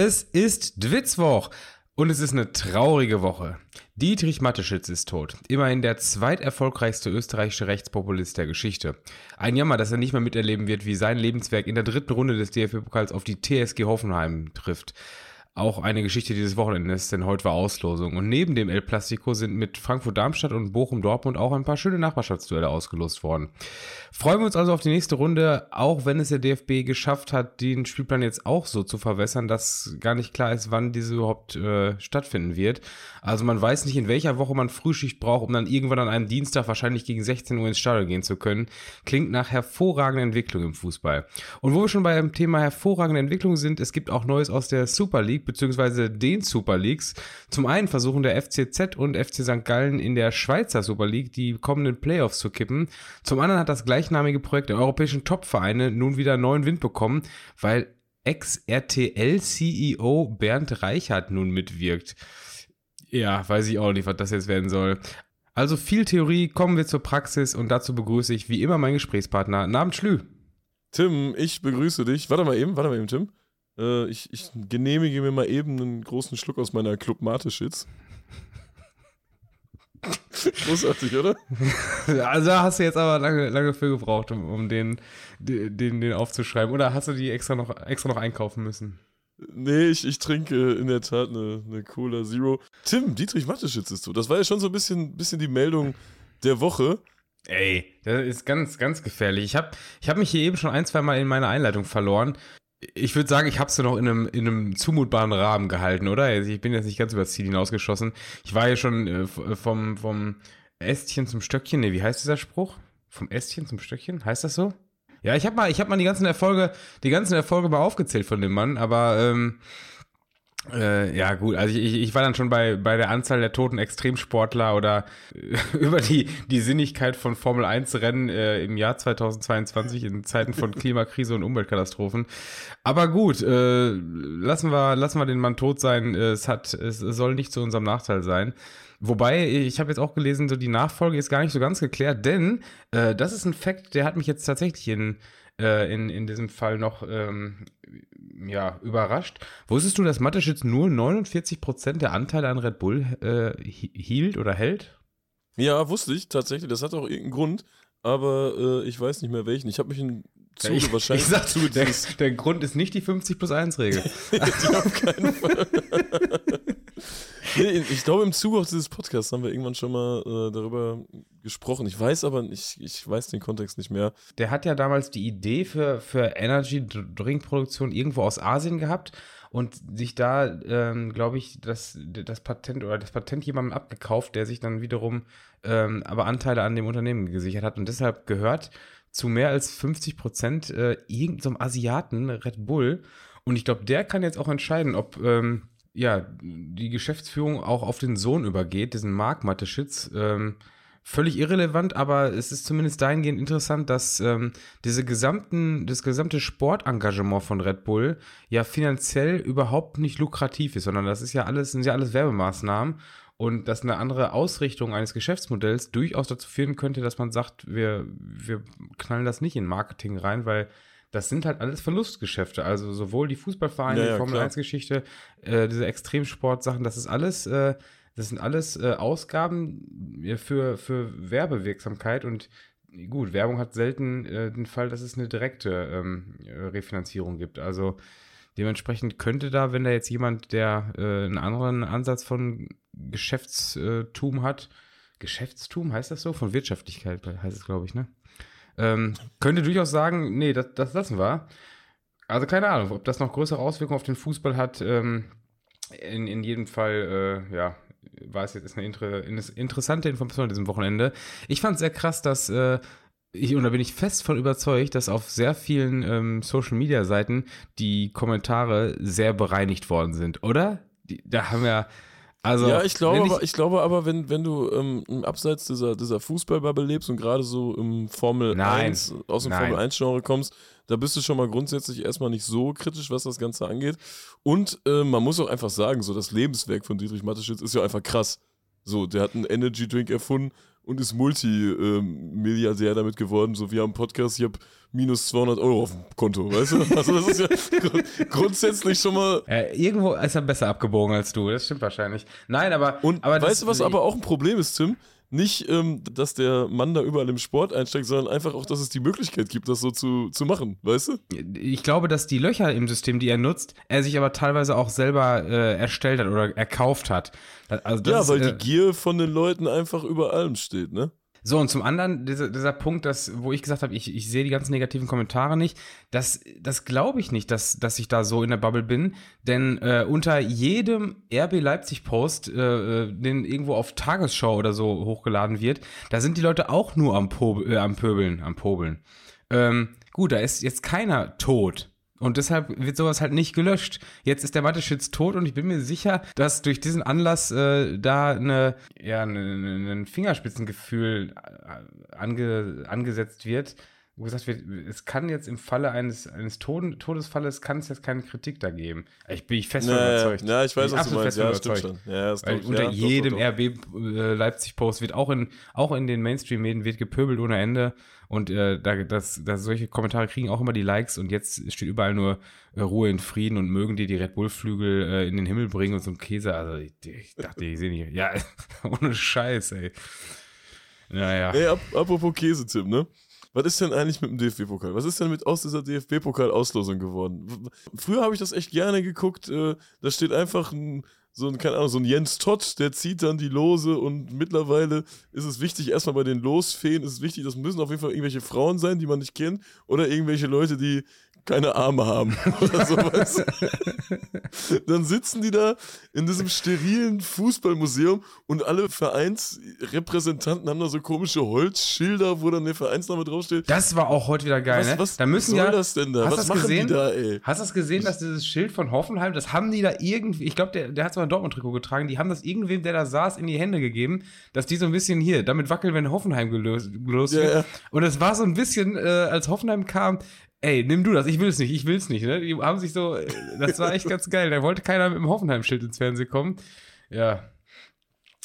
Es ist Dwitzwoch und es ist eine traurige Woche. Dietrich Matteschitz ist tot. Immerhin der zweiterfolgreichste österreichische Rechtspopulist der Geschichte. Ein Jammer, dass er nicht mehr miterleben wird, wie sein Lebenswerk in der dritten Runde des DFB-Pokals auf die TSG Hoffenheim trifft auch eine Geschichte dieses Wochenendes, denn heute war Auslosung. Und neben dem El Plastico sind mit Frankfurt-Darmstadt und Bochum-Dortmund auch ein paar schöne Nachbarschaftsduelle ausgelost worden. Freuen wir uns also auf die nächste Runde, auch wenn es der DFB geschafft hat, den Spielplan jetzt auch so zu verwässern, dass gar nicht klar ist, wann diese überhaupt äh, stattfinden wird. Also man weiß nicht, in welcher Woche man Frühschicht braucht, um dann irgendwann an einem Dienstag wahrscheinlich gegen 16 Uhr ins Stadion gehen zu können. Klingt nach hervorragender Entwicklung im Fußball. Und wo wir schon beim Thema hervorragende Entwicklung sind, es gibt auch Neues aus der Super League beziehungsweise den Super Leagues. Zum einen versuchen der FCZ und FC St. Gallen in der Schweizer Super League die kommenden Playoffs zu kippen. Zum anderen hat das gleichnamige Projekt der europäischen Topvereine nun wieder neuen Wind bekommen, weil Ex-RTL-CEO Bernd Reichert nun mitwirkt. Ja, weiß ich auch nicht, was das jetzt werden soll. Also viel Theorie, kommen wir zur Praxis und dazu begrüße ich wie immer meinen Gesprächspartner. Namen Schlü. Tim, ich begrüße dich. Warte mal eben, warte mal eben, Tim. Äh, ich, ich genehmige mir mal eben einen großen Schluck aus meiner Club Mate-Shits. Großartig, oder? Also da hast du jetzt aber lange, lange für gebraucht, um, um den, den, den aufzuschreiben. Oder hast du die extra noch, extra noch einkaufen müssen? Nee, ich, ich trinke in der Tat eine, eine Cola Zero. Tim, Dietrich Matteschitz ist tot. Das war ja schon so ein bisschen, bisschen die Meldung der Woche. Ey, das ist ganz, ganz gefährlich. Ich habe ich hab mich hier eben schon ein, zwei Mal in meiner Einleitung verloren ich würde sagen, ich habe es noch in einem, in einem zumutbaren Rahmen gehalten, oder? Also ich bin jetzt nicht ganz übers Ziel hinausgeschossen. Ich war ja schon äh, vom, vom Ästchen zum Stöckchen. Nee, wie heißt dieser Spruch? Vom Ästchen zum Stöckchen? Heißt das so? Ja, ich habe mal, ich habe mal die ganzen Erfolge, die ganzen Erfolge mal aufgezählt von dem Mann, aber ähm, äh, ja, gut, also ich, ich war dann schon bei, bei der Anzahl der toten Extremsportler oder äh, über die, die Sinnigkeit von Formel 1 Rennen äh, im Jahr 2022 in Zeiten von Klimakrise und Umweltkatastrophen. Aber gut, äh, lassen wir, lassen wir den Mann tot sein. Es hat, es soll nicht zu unserem Nachteil sein. Wobei, ich habe jetzt auch gelesen, so die Nachfolge ist gar nicht so ganz geklärt, denn äh, das ist ein Fakt, der hat mich jetzt tatsächlich in, äh, in, in diesem Fall noch ähm, ja, überrascht. Wusstest du, dass Mateschitz nur 49% der Anteile an Red Bull äh, hielt oder hält? Ja, wusste ich tatsächlich. Das hat auch irgendeinen Grund, aber äh, ich weiß nicht mehr welchen. Ich habe mich in Zuge ich, wahrscheinlich. Ich sag, Zuge der, der Grund ist nicht die 50 plus 1 Regel. auf keinen Fall. nee, ich glaube, im Zuge dieses Podcasts haben wir irgendwann schon mal äh, darüber gesprochen. Ich weiß aber, ich, ich weiß den Kontext nicht mehr. Der hat ja damals die Idee für, für Energy Drink Produktion irgendwo aus Asien gehabt und sich da, ähm, glaube ich, das, das Patent oder das Patent jemandem abgekauft, der sich dann wiederum ähm, aber Anteile an dem Unternehmen gesichert hat und deshalb gehört zu mehr als 50 Prozent äh, irgendeinem Asiaten Red Bull und ich glaube, der kann jetzt auch entscheiden, ob ähm, ja die Geschäftsführung auch auf den Sohn übergeht, diesen Mark Mateschitz. Ähm, völlig irrelevant, aber es ist zumindest dahingehend interessant, dass ähm, diese gesamten, das gesamte Sportengagement von Red Bull ja finanziell überhaupt nicht lukrativ ist, sondern das ist ja alles, sind ja alles Werbemaßnahmen und dass eine andere Ausrichtung eines Geschäftsmodells durchaus dazu führen könnte, dass man sagt, wir, wir knallen das nicht in Marketing rein, weil das sind halt alles Verlustgeschäfte. Also sowohl die Fußballvereine, ja, ja, die Formel 1-Geschichte, äh, diese Extremsportsachen, das ist alles äh, das sind alles äh, Ausgaben äh, für, für Werbewirksamkeit und gut, Werbung hat selten äh, den Fall, dass es eine direkte ähm, äh, Refinanzierung gibt. Also dementsprechend könnte da, wenn da jetzt jemand, der äh, einen anderen Ansatz von Geschäftstum hat, Geschäftstum heißt das so? Von Wirtschaftlichkeit heißt es, glaube ich, ne? Ähm, könnte durchaus sagen, nee, das, das lassen wir. Also keine Ahnung, ob das noch größere Auswirkungen auf den Fußball hat. Ähm, in, in jedem Fall, äh, ja, war es jetzt eine inter, interessante Information an diesem Wochenende. Ich fand es sehr krass, dass äh, ich, und da bin ich fest von überzeugt, dass auf sehr vielen ähm, Social Media Seiten die Kommentare sehr bereinigt worden sind, oder? Die, da haben wir also, ja, ich glaube, ich, aber, ich glaube aber, wenn, wenn du ähm, im Abseits dieser, dieser Fußballbubble lebst und gerade so im Formel nein, 1, aus dem nein. Formel 1-Genre kommst, da bist du schon mal grundsätzlich erstmal nicht so kritisch, was das Ganze angeht. Und äh, man muss auch einfach sagen, so das Lebenswerk von Dietrich Mateschitz ist ja einfach krass. So, der hat einen Energy Drink erfunden und ist Multimilliardär damit geworden. So, haben einen Podcast, ich habe minus 200 Euro auf dem Konto, weißt du? Also das ist ja grundsätzlich schon mal... Äh, irgendwo ist er besser abgebogen als du, das stimmt wahrscheinlich. Nein, aber... Und aber weißt du, was aber auch ein Problem ist, Tim? Nicht, ähm, dass der Mann da überall im Sport einsteigt, sondern einfach auch, dass es die Möglichkeit gibt, das so zu, zu machen, weißt du? Ich glaube, dass die Löcher im System, die er nutzt, er sich aber teilweise auch selber äh, erstellt hat oder erkauft hat. Also ja, weil ist, äh, die Gier von den Leuten einfach über allem steht, ne? So, und zum anderen, dieser, dieser Punkt, dass, wo ich gesagt habe, ich, ich sehe die ganzen negativen Kommentare nicht, das, das glaube ich nicht, dass, dass ich da so in der Bubble bin. Denn äh, unter jedem RB Leipzig-Post, äh, äh, den irgendwo auf Tagesschau oder so hochgeladen wird, da sind die Leute auch nur am, po äh, am Pöbeln, am Pobeln. Ähm, gut, da ist jetzt keiner tot. Und deshalb wird sowas halt nicht gelöscht. Jetzt ist der Mateschitz tot und ich bin mir sicher, dass durch diesen Anlass äh, da eine, ja, ein ne, ne Fingerspitzengefühl äh, ange, angesetzt wird, wo gesagt wird, es kann jetzt im Falle eines, eines Todes, Todesfalles kann es jetzt keine Kritik da geben. Ich bin ich fest nee, überzeugt. Ja, ich weiß, was du meinst. Ja, stimmt schon. Ja, Weil unter ja, jedem doch, doch, doch. RB äh, Leipzig-Post wird auch in, auch in den Mainstream-Medien wird gepöbelt ohne Ende. Und äh, da, das, das, solche Kommentare kriegen auch immer die Likes und jetzt steht überall nur äh, Ruhe in Frieden und mögen die die Red Bull-Flügel äh, in den Himmel bringen und so ein Käse. Also ich, ich dachte, ich sehe nicht. Ja, ohne Scheiß, ey. Naja. Ey, ap apropos Käse, Tim, ne? Was ist denn eigentlich mit dem DFB-Pokal? Was ist denn mit aus dieser DFB-Pokal-Auslosung geworden? Früher habe ich das echt gerne geguckt. Äh, da steht einfach ein so ein, keine Ahnung, so ein Jens Todd, der zieht dann die Lose und mittlerweile ist es wichtig, erstmal bei den Losfeen ist es wichtig, das müssen auf jeden Fall irgendwelche Frauen sein, die man nicht kennt oder irgendwelche Leute, die keine Arme haben oder sowas. dann sitzen die da in diesem sterilen Fußballmuseum und alle Vereinsrepräsentanten haben da so komische Holzschilder, wo dann der Vereinsname draufsteht. Das war auch heute wieder geil, was, ne? Was, da müssen soll ja, das denn da? Was machen gesehen? die da, ey? Hast du das gesehen, dass dieses Schild von Hoffenheim, das haben die da irgendwie, ich glaube, der, der hat zwar ein Dortmund-Trikot getragen, die haben das irgendwem, der da saß, in die Hände gegeben, dass die so ein bisschen hier, damit wackeln, wenn Hoffenheim gelöst, gelöst ja, wird. Ja. Und es war so ein bisschen, äh, als Hoffenheim kam, ey, nimm du das, ich will es nicht, ich will es nicht. Ne? Die haben sich so, das war echt ganz geil. Da wollte keiner mit dem Hoffenheim-Schild ins Fernsehen kommen. Ja.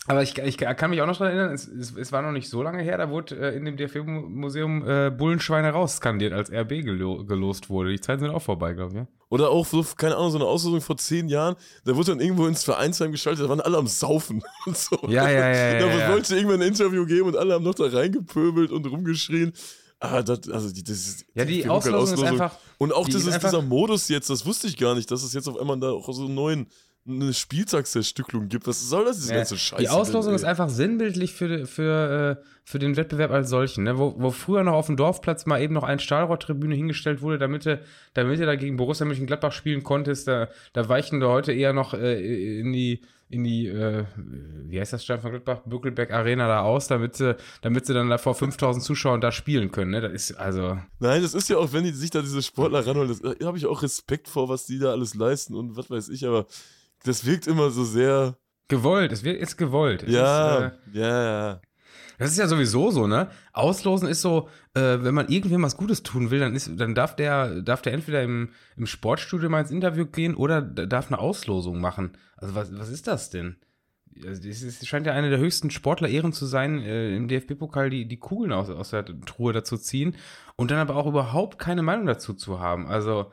Aber ich, ich kann mich auch noch daran erinnern, es, es, es war noch nicht so lange her, da wurde äh, in dem DFB-Museum äh, Bullenschweine rausskandiert, als RB gelo gelost wurde. Die Zeiten sind auch vorbei, glaube ich. Ja? Oder auch so, keine Ahnung, so eine Auslosung vor zehn Jahren, da wurde dann irgendwo ins Vereinsheim geschaltet, da waren alle am Saufen und so. Ja, ja, ja. Da ja, wollte ja. irgendwann ein Interview geben und alle haben noch da reingepöbelt und rumgeschrien. Ah, das, also die, das ist, ja, die, die Auslosung, Auslosung, ist einfach. Und auch dieses, einfach, dieser Modus jetzt, das wusste ich gar nicht, dass es jetzt auf einmal da auch so einen neuen eine Spieltagszerstücklung gibt. Was soll das, diese ganze Scheiße? Die Auslosung denn, ist einfach sinnbildlich für, für, äh, für den Wettbewerb als solchen. Ne? Wo, wo früher noch auf dem Dorfplatz mal eben noch eine Stahlrohrtribüne hingestellt wurde, damit du, damit du da gegen Borussia Mönchengladbach spielen konntest, da, da weichen da heute eher noch äh, in die in die, äh, wie heißt das, Stein von Gladbach, Bückelberg Arena da aus, damit sie, damit sie dann da vor 5000 Zuschauern da spielen können. Ne? Das ist also. Nein, das ist ja auch, wenn die sich da diese Sportler ranholen, da habe ich auch Respekt vor, was die da alles leisten und was weiß ich, aber das wirkt immer so sehr. Gewollt, es ist gewollt. Es ja, ist, äh, ja, ja. Das ist ja sowieso so, ne? Auslosen ist so, äh, wenn man irgendwem was Gutes tun will, dann, ist, dann darf der, darf der entweder im, im Sportstudio mal ins Interview gehen oder darf eine Auslosung machen. Also was, was ist das denn? Also es scheint ja eine der höchsten Sportler-Ehren zu sein, äh, im DFB-Pokal die, die Kugeln aus, aus der Truhe dazu ziehen und dann aber auch überhaupt keine Meinung dazu zu haben. Also,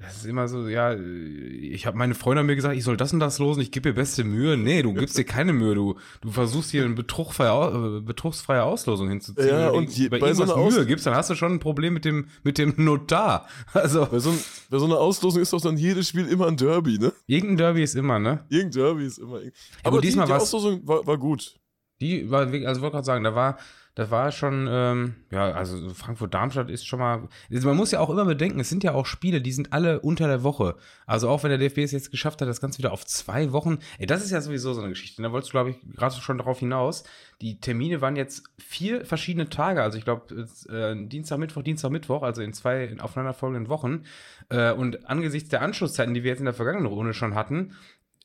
das ist immer so, ja, ich habe meine Freunde mir gesagt, ich soll das und das losen, ich gebe dir beste Mühe. Nee, du gibst dir keine Mühe, du, du versuchst hier eine betrugsfreie, äh, betrugsfreie Auslosung hinzuziehen. Ja, und je, bei, bei so einer Mühe gibst, dann hast du schon ein Problem mit dem, mit dem Notar. Also. Bei so, bei so einer Auslosung ist doch dann jedes Spiel immer ein Derby, ne? Irgendein Derby ist immer, ne? Irgendein Derby ist immer. Aber ja, diesmal die, die Auslosung war, war gut. Die war, also wollte gerade sagen, da war, das war schon, ähm, ja, also Frankfurt-Darmstadt ist schon mal. Also man muss ja auch immer bedenken, es sind ja auch Spiele, die sind alle unter der Woche. Also auch wenn der DFB es jetzt geschafft hat, das Ganze wieder auf zwei Wochen. Ey, das ist ja sowieso so eine Geschichte. Da wolltest du, glaube ich, gerade schon darauf hinaus. Die Termine waren jetzt vier verschiedene Tage. Also ich glaube, äh, Dienstag, Mittwoch, Dienstag, Mittwoch, also in zwei in aufeinanderfolgenden Wochen. Äh, und angesichts der Anschlusszeiten, die wir jetzt in der vergangenen Runde schon hatten,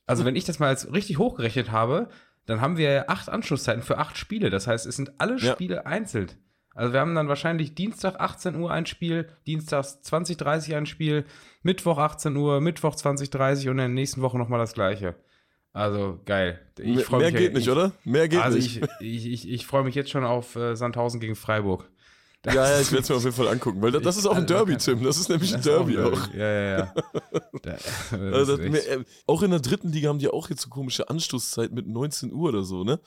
also wenn ich das mal als richtig hochgerechnet habe, dann haben wir acht Anschlusszeiten für acht Spiele. Das heißt, es sind alle Spiele ja. einzeln. Also wir haben dann wahrscheinlich Dienstag 18 Uhr ein Spiel, Dienstags 20.30 Uhr ein Spiel, Mittwoch 18 Uhr, Mittwoch 20.30 Uhr und in der nächsten Woche nochmal das gleiche. Also geil. Ich Mehr mich, geht nicht, oder? Mehr geht also nicht. Also ich, ich, ich, ich freue mich jetzt schon auf äh, Sandhausen gegen Freiburg. Das ja, ja, ich werde es mir auf jeden Fall angucken, weil das, das ist auch ein Derby, Tim. Das ist nämlich ein Derby auch. auch. Ja, ja, ja. also mir, äh, auch in der dritten Liga haben die auch jetzt so komische Anstoßzeit mit 19 Uhr oder so, ne?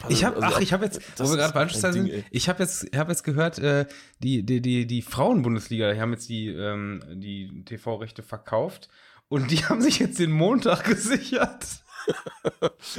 Also, ich habe, also, ach, ich habe jetzt, wo wir gerade bei Anschlusszeit sind, ich habe jetzt, hab jetzt gehört, äh, die, die, die, die Frauen-Bundesliga, die haben jetzt die, ähm, die TV-Rechte verkauft und die haben sich jetzt den Montag gesichert.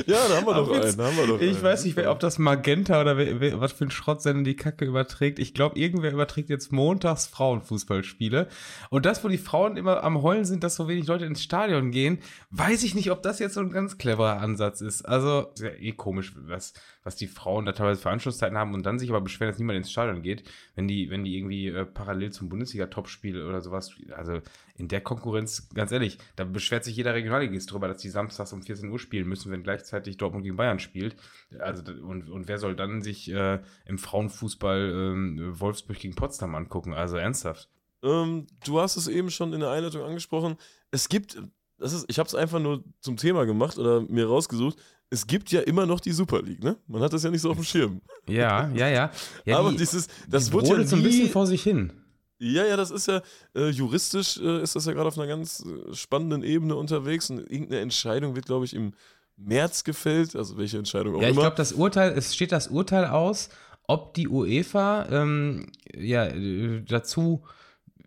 Ja, da haben wir doch einen. Haben wir doch ich einen. weiß nicht, ob das Magenta oder wer, wer, was für ein Schrottsender die Kacke überträgt. Ich glaube, irgendwer überträgt jetzt montags Frauenfußballspiele. Und das, wo die Frauen immer am Heulen sind, dass so wenig Leute ins Stadion gehen, weiß ich nicht, ob das jetzt so ein ganz cleverer Ansatz ist. Also, ist ja eh komisch, was, was die Frauen da teilweise für Anschlusszeiten haben und dann sich aber beschweren, dass niemand ins Stadion geht, wenn die, wenn die irgendwie äh, parallel zum Bundesliga-Topspiel oder sowas, also in der Konkurrenz, ganz ehrlich, da beschwert sich jeder Regionalligist drüber, dass die samstags um 14 Uhr spielen müssen, wenn gleichzeitig Dortmund gegen Bayern spielt. Also, und, und wer soll dann sich äh, im Frauenfußball äh, Wolfsburg gegen Potsdam angucken? Also ernsthaft. Ähm, du hast es eben schon in der Einleitung angesprochen. Es gibt, das ist, ich habe es einfach nur zum Thema gemacht oder mir rausgesucht. Es gibt ja immer noch die Super League, ne? Man hat das ja nicht so auf dem Schirm. Ja, ja, ja. ja Aber die, dieses, das die wurde ja nie, so ein bisschen vor sich hin. Ja, ja, das ist ja äh, juristisch äh, ist das ja gerade auf einer ganz äh, spannenden Ebene unterwegs und irgendeine Entscheidung wird, glaube ich, im März gefällt. Also welche Entscheidung auch ja, immer. Ja, ich glaube, das Urteil, es steht das Urteil aus, ob die UEFA ähm, ja äh, dazu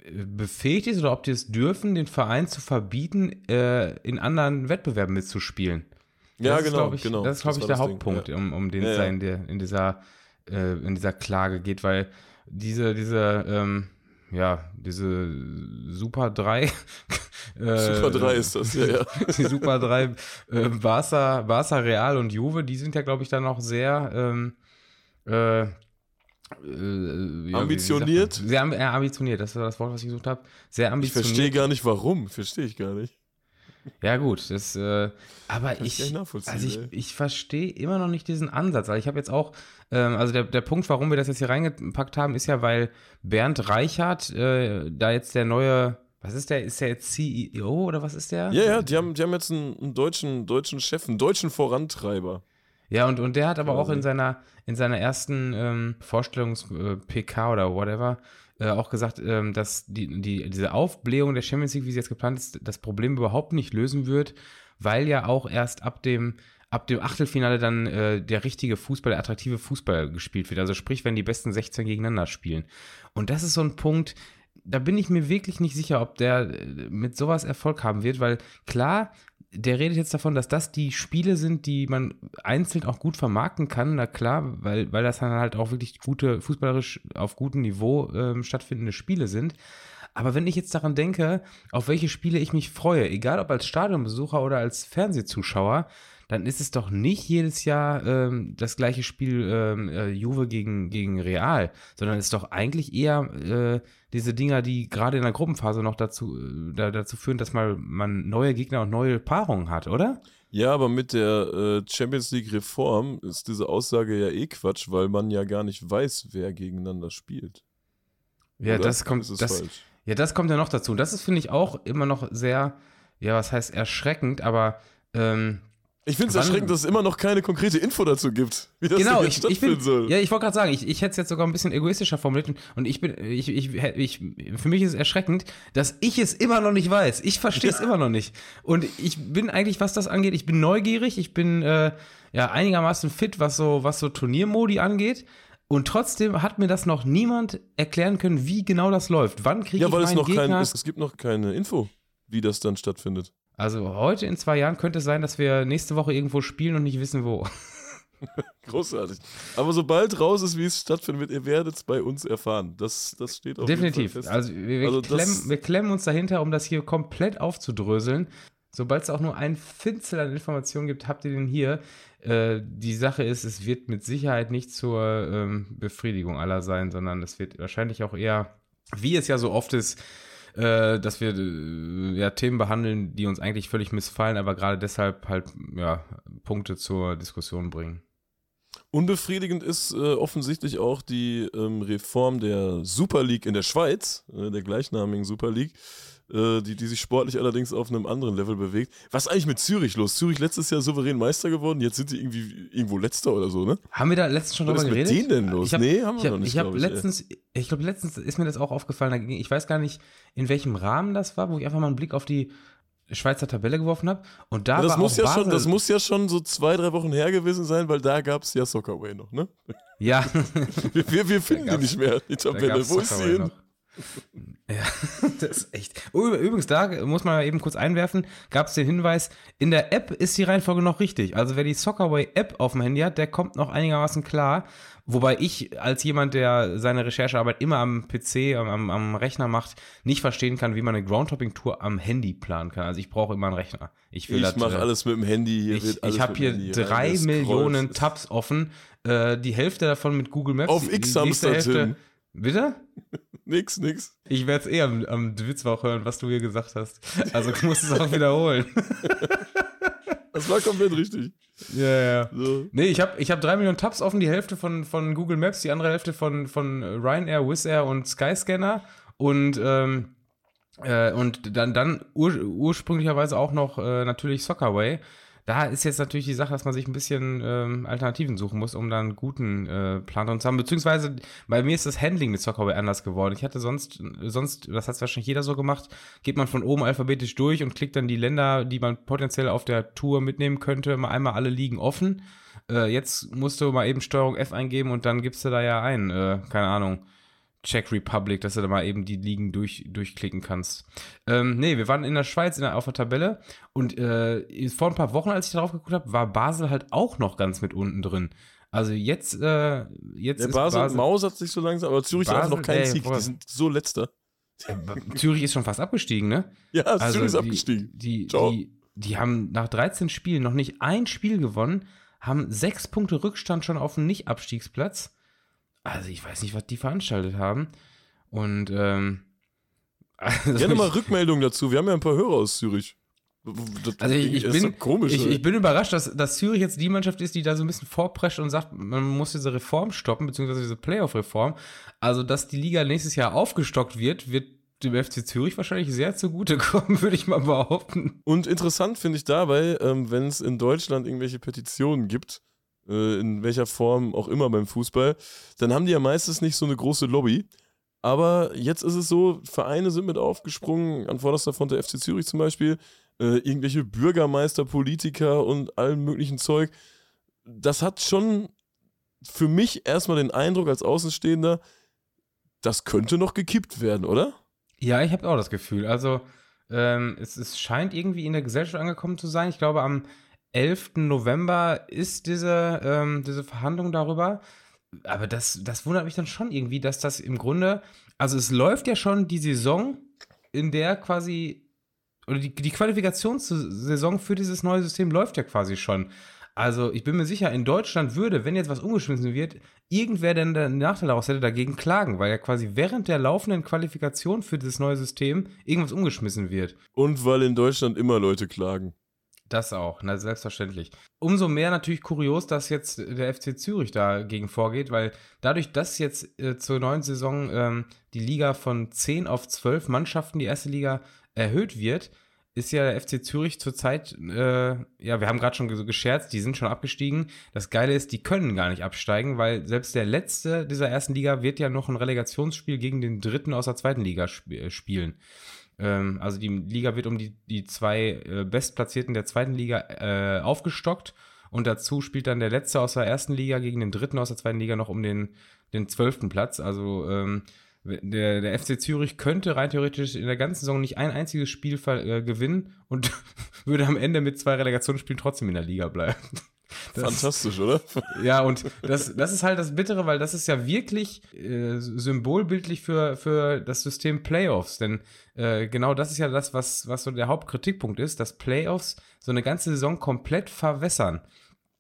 äh, befähigt ist oder ob die es dürfen, den Verein zu verbieten, äh, in anderen Wettbewerben mitzuspielen. Ja, das genau, ist, ich, genau. Das ist, glaube ich, der Hauptpunkt, ja. um, um den es ja, ja. in, der, in, dieser, in dieser Klage geht, weil diese, diese ähm, ja, diese Super 3. äh, Super 3 ist das, ja, ja. die Super 3 äh, Barca, Barca, Real und Juve, die sind ja, glaube ich, dann auch sehr ähm, äh, äh, ja, ambitioniert? Sehr äh, ambitioniert, das war das Wort, was ich gesucht habe. Sehr ambitioniert. Ich verstehe gar nicht, warum. Verstehe ich gar nicht. Ja, gut, das, äh, aber Kann ich, also ich, ich verstehe immer noch nicht diesen Ansatz. Also ich habe jetzt auch, ähm, also der, der Punkt, warum wir das jetzt hier reingepackt haben, ist ja, weil Bernd Reichert, äh, da jetzt der neue, was ist der, ist der jetzt CEO oder was ist der? Ja, ja, die haben, die haben jetzt einen, einen deutschen, deutschen Chef, einen deutschen Vorantreiber. Ja, und, und der hat aber auch in seiner, in seiner ersten ähm, Vorstellungs-PK äh, oder whatever äh, auch gesagt, ähm, dass die, die, diese Aufblähung der Champions League, wie sie jetzt geplant ist, das Problem überhaupt nicht lösen wird, weil ja auch erst ab dem ab dem Achtelfinale dann äh, der richtige Fußball, der attraktive Fußball gespielt wird. Also sprich, wenn die besten 16 gegeneinander spielen. Und das ist so ein Punkt, da bin ich mir wirklich nicht sicher, ob der äh, mit sowas Erfolg haben wird, weil klar, der redet jetzt davon, dass das die Spiele sind, die man einzeln auch gut vermarkten kann, na klar, weil, weil das dann halt auch wirklich gute, fußballerisch auf gutem Niveau ähm, stattfindende Spiele sind. Aber wenn ich jetzt daran denke, auf welche Spiele ich mich freue, egal ob als Stadionbesucher oder als Fernsehzuschauer, dann ist es doch nicht jedes Jahr ähm, das gleiche Spiel ähm, äh, Juve gegen, gegen Real, sondern es ist doch eigentlich eher äh, diese Dinger, die gerade in der Gruppenphase noch dazu, äh, da, dazu führen, dass mal man neue Gegner und neue Paarungen hat, oder? Ja, aber mit der äh, Champions League Reform ist diese Aussage ja eh Quatsch, weil man ja gar nicht weiß, wer gegeneinander spielt. Ja, oder? das kommt. Das, ja, das kommt ja noch dazu. Das ist, finde ich, auch immer noch sehr, ja, was heißt erschreckend, aber ähm, ich finde es erschreckend, dass es immer noch keine konkrete Info dazu gibt, wie das genau, ich, ich bin, soll. Ja, ich wollte gerade sagen, ich, ich hätte es jetzt sogar ein bisschen egoistischer formuliert und ich bin, ich, ich, ich, für mich ist es erschreckend, dass ich es immer noch nicht weiß. Ich verstehe es immer noch nicht. Und ich bin eigentlich, was das angeht, ich bin neugierig, ich bin äh, ja einigermaßen fit, was so, was so Turniermodi angeht. Und trotzdem hat mir das noch niemand erklären können, wie genau das läuft. Wann kriege ja, ich weil meinen es noch Gegner? Kein, es, es gibt noch keine Info, wie das dann stattfindet. Also heute in zwei Jahren könnte es sein, dass wir nächste Woche irgendwo spielen und nicht wissen, wo. Großartig. Aber sobald raus ist, wie es stattfinden wird, ihr werdet es bei uns erfahren. Das, das steht auf Definitiv. jeden Fall fest. Also, wir, also klemmen, wir klemmen uns dahinter, um das hier komplett aufzudröseln. Sobald es auch nur ein Finzel an Informationen gibt, habt ihr den hier. Äh, die Sache ist, es wird mit Sicherheit nicht zur ähm, Befriedigung aller sein, sondern es wird wahrscheinlich auch eher, wie es ja so oft ist, äh, dass wir äh, ja Themen behandeln, die uns eigentlich völlig missfallen, aber gerade deshalb halt ja Punkte zur Diskussion bringen. Unbefriedigend ist äh, offensichtlich auch die ähm, Reform der Super League in der Schweiz, äh, der gleichnamigen Super League. Äh, die, die sich sportlich allerdings auf einem anderen Level bewegt. Was ist eigentlich mit Zürich los? Zürich letztes Jahr souverän Meister geworden, jetzt sind sie irgendwie irgendwo Letzter oder so, ne? Haben wir da letztens schon drüber geredet? Was ist mit denen denn los? Hab, nee, haben wir ich hab, noch nicht, Ich habe letztens, ich glaube letztens ist mir das auch aufgefallen, ich weiß gar nicht, in welchem Rahmen das war, wo ich einfach mal einen Blick auf die Schweizer Tabelle geworfen habe. Und da ja, das war muss ja schon, Das muss ja schon so zwei, drei Wochen her gewesen sein, weil da gab es ja Soccerway noch, ne? Ja. wir, wir, wir finden die nicht mehr, die Tabelle. Wo ist sie hin? Noch. Ja, das ist echt. Oh, übrigens, da muss man eben kurz einwerfen, gab es den Hinweis, in der App ist die Reihenfolge noch richtig. Also wer die Soccerway-App auf dem Handy hat, der kommt noch einigermaßen klar. Wobei ich als jemand, der seine Recherchearbeit immer am PC, am, am Rechner macht, nicht verstehen kann, wie man eine Groundtopping-Tour am Handy planen kann. Also ich brauche immer einen Rechner. Ich, ich mache äh, alles mit dem Handy. Hier ich ich habe hier drei Millionen Tabs offen. Äh, die Hälfte davon mit Google Maps. Auf X Hälfte. Bitte? nix, nix. Ich werde es eh am, am Witzwoch hören, was du hier gesagt hast. Also du musst es auch wiederholen. das war komplett richtig. Ja, ja. So. Nee, ich habe ich hab drei Millionen Tabs offen, die Hälfte von, von Google Maps, die andere Hälfte von, von Ryanair, Wizz Air und Skyscanner. Und, ähm, äh, und dann, dann ur, ursprünglicherweise auch noch äh, natürlich Soccerway da ist jetzt natürlich die Sache, dass man sich ein bisschen ähm, Alternativen suchen muss, um dann einen guten äh, Plan zu haben. Beziehungsweise bei mir ist das Handling mit Soccerway anders geworden. Ich hatte sonst, sonst, das hat wahrscheinlich jeder so gemacht, geht man von oben alphabetisch durch und klickt dann die Länder, die man potenziell auf der Tour mitnehmen könnte, mal einmal alle liegen offen. Äh, jetzt musst du mal eben Steuerung F eingeben und dann gibst du da ja ein, äh, keine Ahnung Czech Republic, dass du da mal eben die Ligen durch, durchklicken kannst. Ähm, nee, wir waren in der Schweiz in der, auf der Tabelle und äh, vor ein paar Wochen, als ich darauf geguckt habe, war Basel halt auch noch ganz mit unten drin. Also jetzt, äh, jetzt der ist Basel, Basel mausert sich so langsam, aber Zürich Basel, hat noch keinen ey, Sieg, die sind so letzter. Zürich ist schon fast abgestiegen, ne? Ja, also Zürich ist die, abgestiegen. Die, die, die, haben nach 13 Spielen noch nicht ein Spiel gewonnen, haben sechs Punkte Rückstand schon auf dem Nicht-Abstiegsplatz also ich weiß nicht, was die veranstaltet haben. Und ähm, also Gerne mal Rückmeldung dazu. Wir haben ja ein paar Hörer aus Zürich. Das also ich, ich bin, komisch, ich, ich, bin überrascht, dass, dass Zürich jetzt die Mannschaft ist, die da so ein bisschen vorprescht und sagt, man muss diese Reform stoppen, beziehungsweise diese Playoff-Reform. Also, dass die Liga nächstes Jahr aufgestockt wird, wird dem FC Zürich wahrscheinlich sehr zugutekommen, würde ich mal behaupten. Und interessant finde ich dabei, ähm, wenn es in Deutschland irgendwelche Petitionen gibt, in welcher Form auch immer beim Fußball, dann haben die ja meistens nicht so eine große Lobby. Aber jetzt ist es so, Vereine sind mit aufgesprungen, an vorderster Front der FC Zürich zum Beispiel, äh, irgendwelche Bürgermeister, Politiker und allem möglichen Zeug. Das hat schon für mich erstmal den Eindruck als Außenstehender, das könnte noch gekippt werden, oder? Ja, ich habe auch das Gefühl. Also, ähm, es, es scheint irgendwie in der Gesellschaft angekommen zu sein. Ich glaube, am 11. November ist diese, ähm, diese Verhandlung darüber. Aber das, das wundert mich dann schon irgendwie, dass das im Grunde, also es läuft ja schon die Saison, in der quasi, oder die, die Qualifikationssaison für dieses neue System läuft ja quasi schon. Also ich bin mir sicher, in Deutschland würde, wenn jetzt was umgeschmissen wird, irgendwer denn den Nachteil daraus hätte, dagegen klagen, weil ja quasi während der laufenden Qualifikation für dieses neue System irgendwas umgeschmissen wird. Und weil in Deutschland immer Leute klagen. Das auch, na, selbstverständlich. Umso mehr natürlich kurios, dass jetzt der FC Zürich dagegen vorgeht, weil dadurch, dass jetzt äh, zur neuen Saison ähm, die Liga von 10 auf 12 Mannschaften, die erste Liga, erhöht wird, ist ja der FC Zürich zurzeit, äh, ja, wir haben gerade schon gescherzt, die sind schon abgestiegen. Das Geile ist, die können gar nicht absteigen, weil selbst der letzte dieser ersten Liga wird ja noch ein Relegationsspiel gegen den dritten aus der zweiten Liga sp spielen. Ähm, also die Liga wird um die, die zwei äh, Bestplatzierten der zweiten Liga äh, aufgestockt. Und dazu spielt dann der letzte aus der ersten Liga gegen den dritten aus der zweiten Liga noch um den, den zwölften Platz. Also ähm, der, der FC Zürich könnte rein theoretisch in der ganzen Saison nicht ein einziges Spiel äh, gewinnen und würde am Ende mit zwei Relegationsspielen trotzdem in der Liga bleiben. Das, Fantastisch, oder? Ja, und das, das ist halt das Bittere, weil das ist ja wirklich äh, symbolbildlich für, für das System Playoffs. Denn äh, genau das ist ja das, was, was so der Hauptkritikpunkt ist, dass Playoffs so eine ganze Saison komplett verwässern.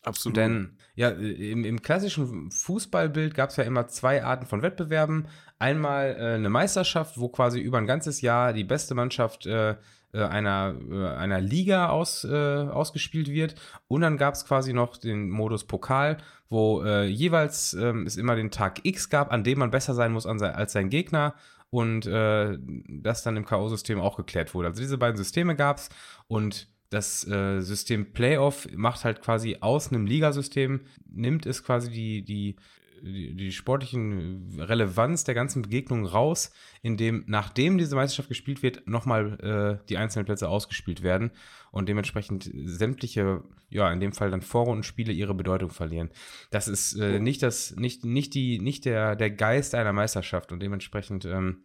Absolut. Denn ja, im, im klassischen Fußballbild gab es ja immer zwei Arten von Wettbewerben. Einmal äh, eine Meisterschaft, wo quasi über ein ganzes Jahr die beste Mannschaft äh, äh, einer, äh, einer Liga aus, äh, ausgespielt wird. Und dann gab es quasi noch den Modus Pokal, wo äh, jeweils ähm, es immer den Tag X gab, an dem man besser sein muss an, als sein Gegner. und äh, das dann im K.O.-System auch geklärt wurde. Also diese beiden Systeme gab es und das äh, System Playoff macht halt quasi aus einem Ligasystem, nimmt es quasi die, die die, die sportlichen Relevanz der ganzen Begegnungen raus, indem nachdem diese Meisterschaft gespielt wird, nochmal äh, die einzelnen Plätze ausgespielt werden und dementsprechend sämtliche, ja, in dem Fall dann Vorrundenspiele ihre Bedeutung verlieren. Das ist äh, nicht das, nicht, nicht die, nicht der, der Geist einer Meisterschaft und dementsprechend, ähm,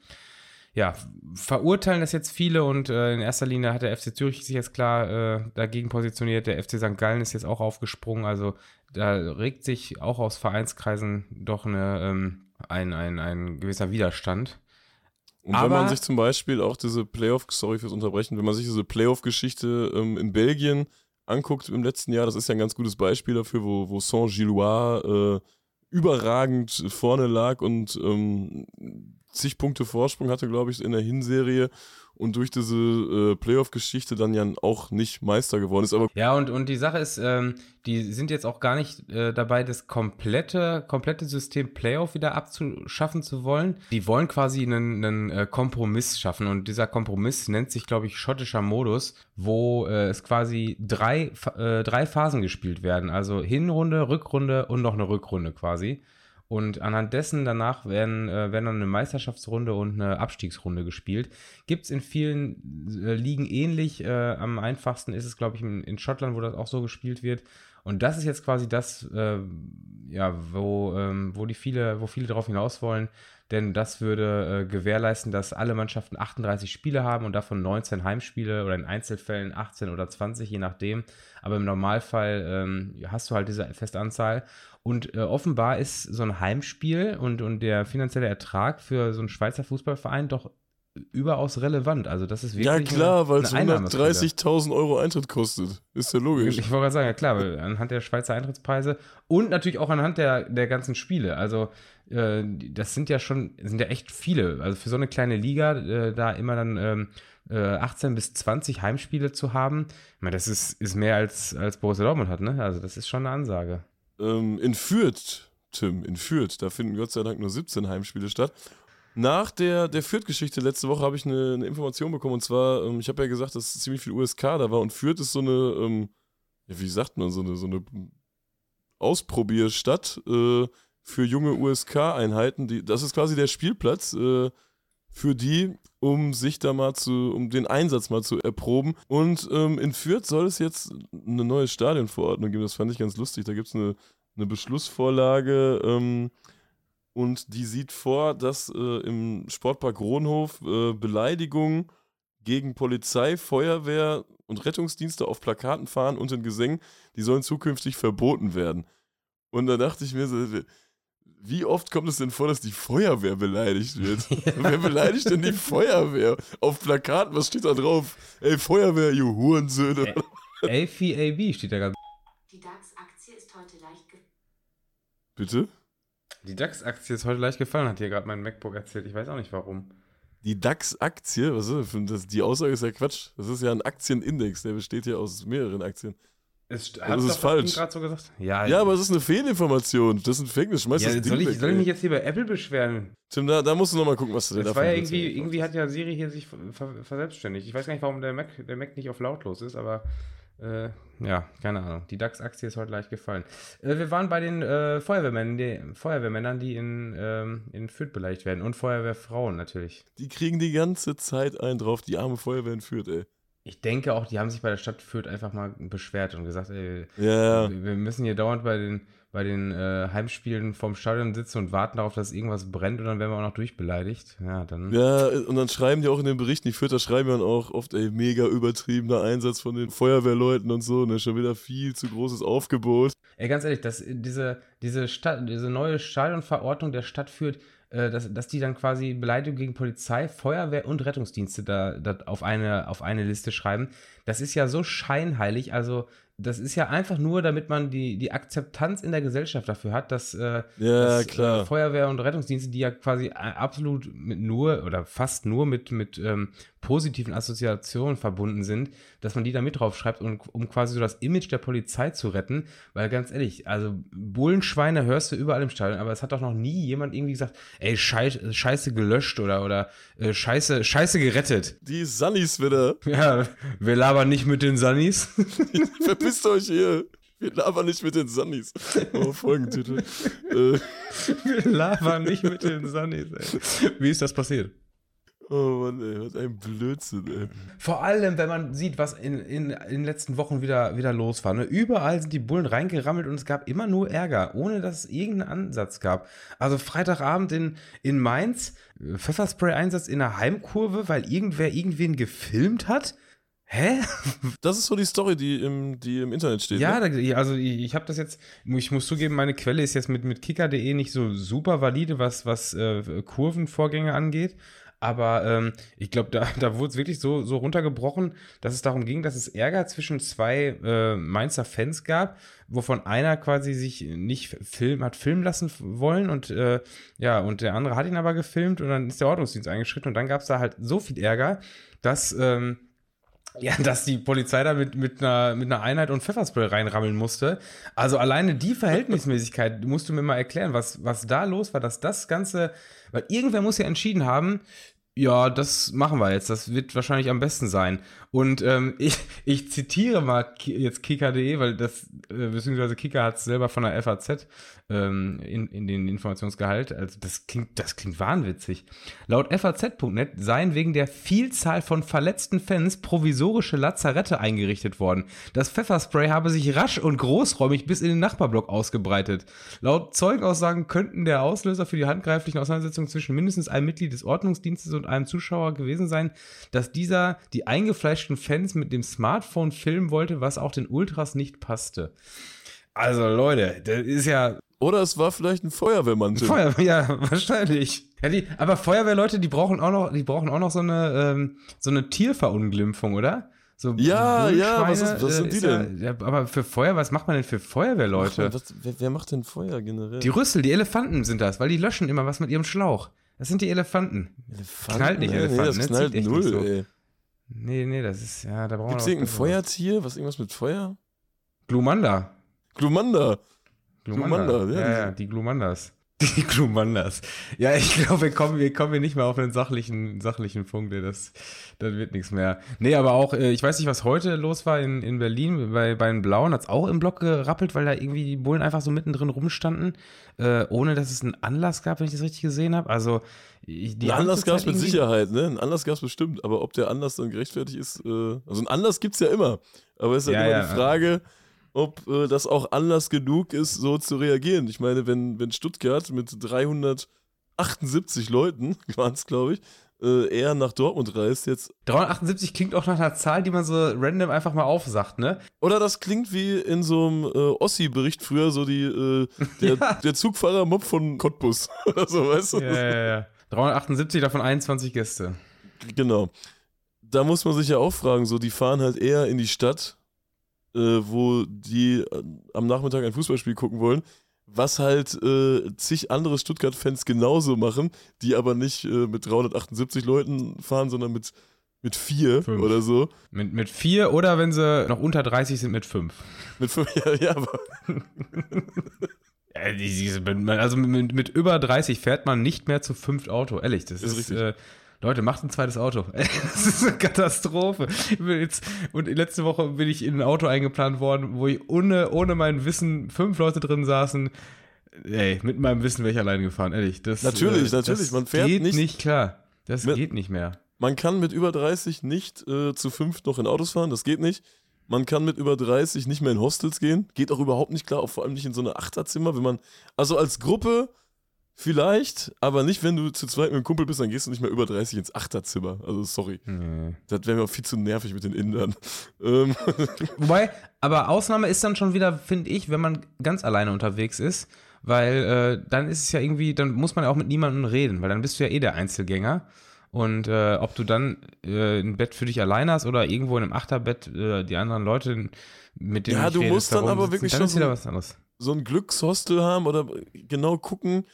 ja, verurteilen das jetzt viele und äh, in erster Linie hat der FC Zürich sich jetzt klar äh, dagegen positioniert. Der FC St. Gallen ist jetzt auch aufgesprungen. Also da regt sich auch aus Vereinskreisen doch eine, ähm, ein, ein, ein gewisser Widerstand. Und Aber, wenn man sich zum Beispiel auch diese Playoff, sorry fürs Unterbrechen, wenn man sich diese Playoff-Geschichte ähm, in Belgien anguckt im letzten Jahr, das ist ja ein ganz gutes Beispiel dafür, wo, wo Saint-Gillois äh, überragend vorne lag und ähm, zig Punkte Vorsprung hatte, glaube ich, in der Hinserie und durch diese äh, Playoff-Geschichte dann ja auch nicht Meister geworden ist. Aber ja, und, und die Sache ist, ähm, die sind jetzt auch gar nicht äh, dabei, das komplette, komplette System Playoff wieder abzuschaffen zu wollen. Die wollen quasi einen, einen äh, Kompromiss schaffen und dieser Kompromiss nennt sich, glaube ich, schottischer Modus, wo äh, es quasi drei, äh, drei Phasen gespielt werden. Also Hinrunde, Rückrunde und noch eine Rückrunde quasi. Und anhand dessen danach werden, äh, werden dann eine Meisterschaftsrunde und eine Abstiegsrunde gespielt. Gibt es in vielen äh, Ligen ähnlich. Äh, am einfachsten ist es, glaube ich, in, in, Schottland, wo das auch so gespielt wird. Und das ist jetzt quasi das, äh, ja, wo, ähm, wo die viele, wo viele darauf hinaus wollen. Denn das würde äh, gewährleisten, dass alle Mannschaften 38 Spiele haben und davon 19 Heimspiele oder in Einzelfällen 18 oder 20, je nachdem. Aber im Normalfall ähm, hast du halt diese feste Anzahl. Und äh, offenbar ist so ein Heimspiel und, und der finanzielle Ertrag für so einen Schweizer Fußballverein doch überaus relevant. Also das ist wirklich Ja klar, weil es 130.000 Euro Eintritt kostet. Ist ja logisch. Ich wollte gerade sagen, ja klar, weil anhand der Schweizer Eintrittspreise und natürlich auch anhand der, der ganzen Spiele. Also äh, das sind ja schon, sind ja echt viele. Also für so eine kleine Liga, äh, da immer dann ähm, äh, 18 bis 20 Heimspiele zu haben, ich meine, das ist, ist mehr als, als Borussia Dortmund hat, ne? Also das ist schon eine Ansage ähm, in Fürth, Tim, in Fürth, da finden Gott sei Dank nur 17 Heimspiele statt. Nach der, der Fürth-Geschichte letzte Woche habe ich eine, eine, Information bekommen und zwar, ähm, ich habe ja gesagt, dass ziemlich viel USK da war und Fürth ist so eine, ähm, wie sagt man, so eine, so eine Ausprobierstadt äh, für junge USK-Einheiten. Das ist quasi der Spielplatz äh, für die, um sich da mal zu, um den Einsatz mal zu erproben. Und ähm, in Fürth soll es jetzt eine neue Stadionverordnung geben. Das fand ich ganz lustig. Da gibt es eine, eine Beschlussvorlage ähm, und die sieht vor, dass äh, im Sportpark Rohnhof äh, Beleidigungen gegen Polizei, Feuerwehr und Rettungsdienste auf Plakaten fahren und in Gesängen, die sollen zukünftig verboten werden. Und da dachte ich mir so, wie oft kommt es denn vor, dass die Feuerwehr beleidigt wird? Ja. Wer beleidigt denn die Feuerwehr? Auf Plakaten, was steht da drauf? Ey, Feuerwehr, you Hurensöhne. AFAB steht da ganz. Die DAX-Aktie ist heute leicht. Bitte? Die DAX-Aktie ist heute leicht gefallen, hat hier gerade mein MacBook erzählt. Ich weiß auch nicht warum. Die DAX-Aktie? Was ist das? Die Aussage ist ja Quatsch. Das ist ja ein Aktienindex, der besteht ja aus mehreren Aktien. Es, das ist falsch. gerade so gesagt? Ja, ja, aber es ist eine Fehlinformation. Das ist ein Fake News. Ja, soll, ich, weg, soll ich mich jetzt hier bei Apple beschweren? Tim, da, da musst du nochmal gucken, was du denn davon war ja irgendwie, irgendwie hat ja Siri hier sich ver verselbstständigt. Ich weiß gar nicht, warum der Mac, der Mac nicht auf lautlos ist, aber äh, ja, keine Ahnung. Die DAX-Aktie ist heute leicht gefallen. Äh, wir waren bei den äh, Feuerwehrmännern, die, Feuerwehrmännern, die in, ähm, in Fürth beleidigt werden. Und Feuerwehrfrauen natürlich. Die kriegen die ganze Zeit einen drauf, die arme Feuerwehr in Fürth, ey ich denke auch, die haben sich bei der Stadt Fürth einfach mal beschwert und gesagt, ey, ja. wir müssen hier dauernd bei den, bei den äh, Heimspielen vorm Stadion sitzen und warten darauf, dass irgendwas brennt und dann werden wir auch noch durchbeleidigt. Ja, dann. Ja, und dann schreiben die auch in den Berichten, die Fürther schreiben ja auch oft, ey, mega übertriebener Einsatz von den Feuerwehrleuten und so, ne, schon wieder viel zu großes Aufgebot. Ey, ganz ehrlich, das, diese, diese, Stadt, diese neue Stadionverordnung der Stadt Fürth, dass, dass die dann quasi Beleidigung gegen Polizei, Feuerwehr und Rettungsdienste da, da auf, eine, auf eine Liste schreiben. Das ist ja so scheinheilig. Also das ist ja einfach nur, damit man die, die Akzeptanz in der Gesellschaft dafür hat, dass, äh, ja, dass äh, Feuerwehr und Rettungsdienste, die ja quasi absolut mit nur oder fast nur mit, mit ähm, positiven Assoziationen verbunden sind, dass man die da mit draufschreibt, um, um quasi so das Image der Polizei zu retten. Weil ganz ehrlich, also Bullenschweine hörst du überall im Stadion, aber es hat doch noch nie jemand irgendwie gesagt, ey, Scheiße, Scheiße gelöscht oder, oder äh, Scheiße, Scheiße gerettet. Die Sunnies wieder. Ja, wir labern nicht mit den Sunnies. Verpisst euch hier. Wir labern nicht mit den Sunnies. Oh, Folgentitel. äh. Wir labern nicht mit den Sunnies, ey. Wie ist das passiert? Oh Mann, ey, was ein Blödsinn, ey. Vor allem, wenn man sieht, was in, in, in den letzten Wochen wieder, wieder los war. Ne? Überall sind die Bullen reingerammelt und es gab immer nur Ärger, ohne dass es irgendeinen Ansatz gab. Also Freitagabend in, in Mainz, Pfefferspray-Einsatz in der Heimkurve, weil irgendwer irgendwen gefilmt hat. Hä? Das ist so die Story, die im, die im Internet steht. Ja, ne? also ich, ich habe das jetzt, ich muss zugeben, meine Quelle ist jetzt mit, mit kicker.de nicht so super valide, was, was äh, Kurvenvorgänge angeht. Aber ähm, ich glaube, da, da wurde es wirklich so, so runtergebrochen, dass es darum ging, dass es Ärger zwischen zwei äh, Mainzer Fans gab, wovon einer quasi sich nicht film, hat filmen lassen wollen und äh, ja, und der andere hat ihn aber gefilmt und dann ist der Ordnungsdienst eingeschritten und dann gab es da halt so viel Ärger, dass ähm, ja, dass die Polizei da mit, mit, einer, mit einer Einheit und Pfefferspray reinrammeln musste. Also alleine die Verhältnismäßigkeit musst du mir mal erklären, was, was da los war, dass das Ganze, weil irgendwer muss ja entschieden haben, ja, das machen wir jetzt. Das wird wahrscheinlich am besten sein. Und ähm, ich, ich zitiere mal jetzt kicker.de, weil das, äh, beziehungsweise Kicker hat es selber von der FAZ ähm, in, in den Informationsgehalt. Also das klingt, das klingt wahnwitzig. Laut FAZ.net seien wegen der Vielzahl von verletzten Fans provisorische Lazarette eingerichtet worden. Das Pfefferspray habe sich rasch und großräumig bis in den Nachbarblock ausgebreitet. Laut Zeugenaussagen könnten der Auslöser für die handgreiflichen Auseinandersetzungen zwischen mindestens einem Mitglied des Ordnungsdienstes und einem Zuschauer gewesen sein, dass dieser die eingefleischten Fans mit dem Smartphone filmen wollte, was auch den Ultras nicht passte. Also Leute, das ist ja oder es war vielleicht ein Feuerwehrmann. Feuerwehr, ja, wahrscheinlich. Ja, die, aber Feuerwehrleute, die brauchen auch noch, die brauchen auch noch so eine, ähm, so eine Tierverunglimpfung, oder? So ja, ja, was, ist, was sind die denn? Ja, aber für Feuer, was macht man denn für Feuerwehrleute? Ach, was, wer, wer, macht denn Feuer generell? Die Rüssel, die Elefanten sind das, weil die löschen immer was mit ihrem Schlauch. Das sind die Elefanten. Elefanten? Knallt nicht Elefanten, nee, das ne? knallt null, so. ey. Nee, nee, das ist, ja, da brauchen wir. Gibt es irgendein Feuertier? Was irgendwas mit Feuer? Glumanda. Glumanda. Glumanda, Glumanda ja, ja, ja, die Glumandas. Die Glumandas. Ja, ich glaube, wir kommen, wir kommen hier nicht mehr auf einen sachlichen, sachlichen Punkt. Das, das wird nichts mehr. Nee, aber auch, äh, ich weiß nicht, was heute los war in, in Berlin. Bei, bei den Blauen hat es auch im Block gerappelt, weil da irgendwie die Bullen einfach so mittendrin rumstanden, äh, ohne dass es einen Anlass gab, wenn ich das richtig gesehen habe. Also, die Ein Anlass gab es mit Sicherheit, ne? Ein Anlass gab es bestimmt. Aber ob der Anlass dann gerechtfertigt ist, äh, also ein Anlass gibt es ja immer. Aber es ist halt ja, immer ja, die Frage ob äh, das auch Anlass genug ist, so zu reagieren. Ich meine, wenn, wenn Stuttgart mit 378 Leuten, waren es glaube ich, äh, eher nach Dortmund reist jetzt. 378 klingt auch nach einer Zahl, die man so random einfach mal aufsagt, ne? Oder das klingt wie in so einem äh, Ossi-Bericht früher, so die, äh, der, ja. der Zugfahrer-Mob von Cottbus oder so, weißt du? Ja, ja, ja. 378, davon 21 Gäste. Genau. Da muss man sich ja auch fragen, so, die fahren halt eher in die Stadt äh, wo die äh, am Nachmittag ein Fußballspiel gucken wollen, was halt äh, zig andere Stuttgart-Fans genauso machen, die aber nicht äh, mit 378 Leuten fahren, sondern mit, mit vier fünf. oder so. Mit, mit vier oder wenn sie noch unter 30 sind, mit fünf. Mit fünf, ja, ja, aber. also mit, mit, über 30 fährt man nicht mehr zu fünft Auto, ehrlich. Das ist, ist äh, Leute, macht ein zweites Auto. das ist eine Katastrophe. Jetzt, und letzte Woche bin ich in ein Auto eingeplant worden, wo ich ohne, ohne mein Wissen fünf Leute drin saßen. Ey, mit meinem Wissen wäre ich alleine gefahren, ehrlich. Das, natürlich, äh, natürlich. Das man fährt geht nicht, nicht klar. Das mit, geht nicht mehr. Man kann mit über 30 nicht äh, zu fünf noch in Autos fahren, das geht nicht. Man kann mit über 30 nicht mehr in Hostels gehen. Geht auch überhaupt nicht klar, auch vor allem nicht in so eine Achterzimmer, wenn man. Also als Gruppe Vielleicht, aber nicht, wenn du zu zweit mit einem Kumpel bist, dann gehst du nicht mehr über 30 ins Achterzimmer. Also sorry. Nee. Das wäre mir auch viel zu nervig mit den Indern. Ähm. Wobei, aber Ausnahme ist dann schon wieder, finde ich, wenn man ganz alleine unterwegs ist, weil äh, dann ist es ja irgendwie, dann muss man ja auch mit niemandem reden, weil dann bist du ja eh der Einzelgänger. Und äh, ob du dann äh, ein Bett für dich alleine hast oder irgendwo in einem Achterbett äh, die anderen Leute mit denen Ja, du musst dann aber wirklich dann schon so, so ein Glückshostel haben oder genau gucken,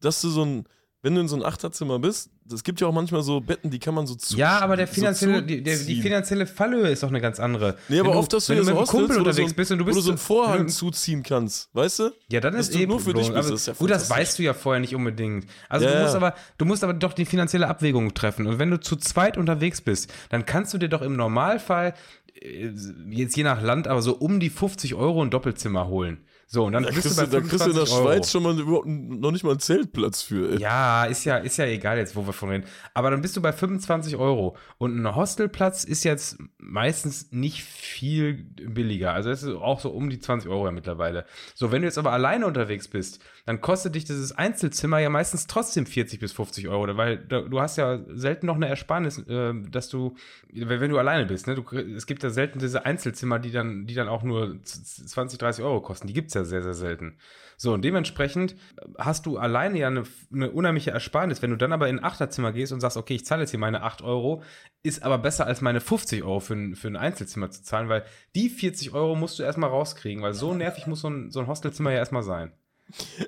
dass du so ein wenn du in so ein Achterzimmer bist, es gibt ja auch manchmal so Betten, die kann man so zu. Ja, aber der finanzielle, so die, der, die, finanzielle Fallhöhe ist doch eine ganz andere. Nee, aber oft, dass du, wenn du mit einem Kumpel unterwegs so bist und du bist wo du so einen Vorhang zuziehen kannst, weißt du? Ja, dann ist eben nur für dich bist, das ja Gut, das weißt du ja vorher nicht unbedingt. Also ja, du musst aber du musst aber doch die finanzielle Abwägung treffen und wenn du zu zweit unterwegs bist, dann kannst du dir doch im Normalfall äh, jetzt je nach Land aber so um die 50 Euro ein Doppelzimmer holen. So, und dann da bist du bei Da kriegst du in der Schweiz schon mal noch nicht mal einen Zeltplatz für. Ey. Ja, ist ja, ist ja egal jetzt, wo wir von reden. Aber dann bist du bei 25 Euro. Und ein Hostelplatz ist jetzt meistens nicht viel billiger. Also es ist auch so um die 20 Euro ja mittlerweile. So, wenn du jetzt aber alleine unterwegs bist, dann kostet dich dieses Einzelzimmer ja meistens trotzdem 40 bis 50 Euro. Weil du hast ja selten noch eine Ersparnis, äh, dass du, wenn du alleine bist, ne? Du, es gibt ja selten diese Einzelzimmer, die dann, die dann auch nur 20, 30 Euro kosten. Die gibt es ja sehr, sehr selten. So, und dementsprechend hast du alleine ja eine, eine unheimliche Ersparnis. Wenn du dann aber in ein Achterzimmer gehst und sagst, okay, ich zahle jetzt hier meine 8 Euro, ist aber besser als meine 50 Euro für ein, für ein Einzelzimmer zu zahlen, weil die 40 Euro musst du erstmal rauskriegen, weil so nervig muss so ein, so ein Hostelzimmer ja erstmal sein.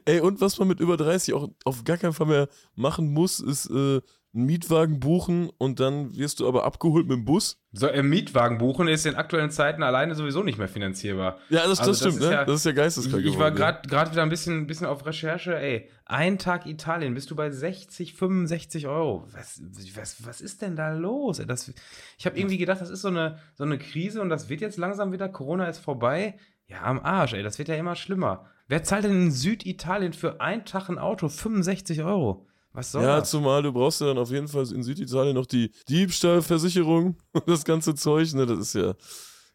Ey, und was man mit über 30 auch auf gar keinen Fall mehr machen muss, ist äh, einen Mietwagen buchen und dann wirst du aber abgeholt mit dem Bus. So, im Mietwagen buchen ist in aktuellen Zeiten alleine sowieso nicht mehr finanzierbar. Ja, das, also das stimmt, das ne? Ja, das ist ja geisteskrank. Ich, ich war gerade ja. wieder ein bisschen, bisschen auf Recherche. Ey, ein Tag Italien, bist du bei 60, 65 Euro. Was, was, was ist denn da los? Das, ich habe irgendwie gedacht, das ist so eine, so eine Krise und das wird jetzt langsam wieder. Corona ist vorbei. Ja, am Arsch, ey, das wird ja immer schlimmer. Wer zahlt denn in Süditalien für einen Tag ein Auto 65 Euro? Was soll ja, das? zumal du brauchst ja dann auf jeden Fall in Süditalien noch die Diebstahlversicherung und das ganze Zeug, ne? Das ist ja,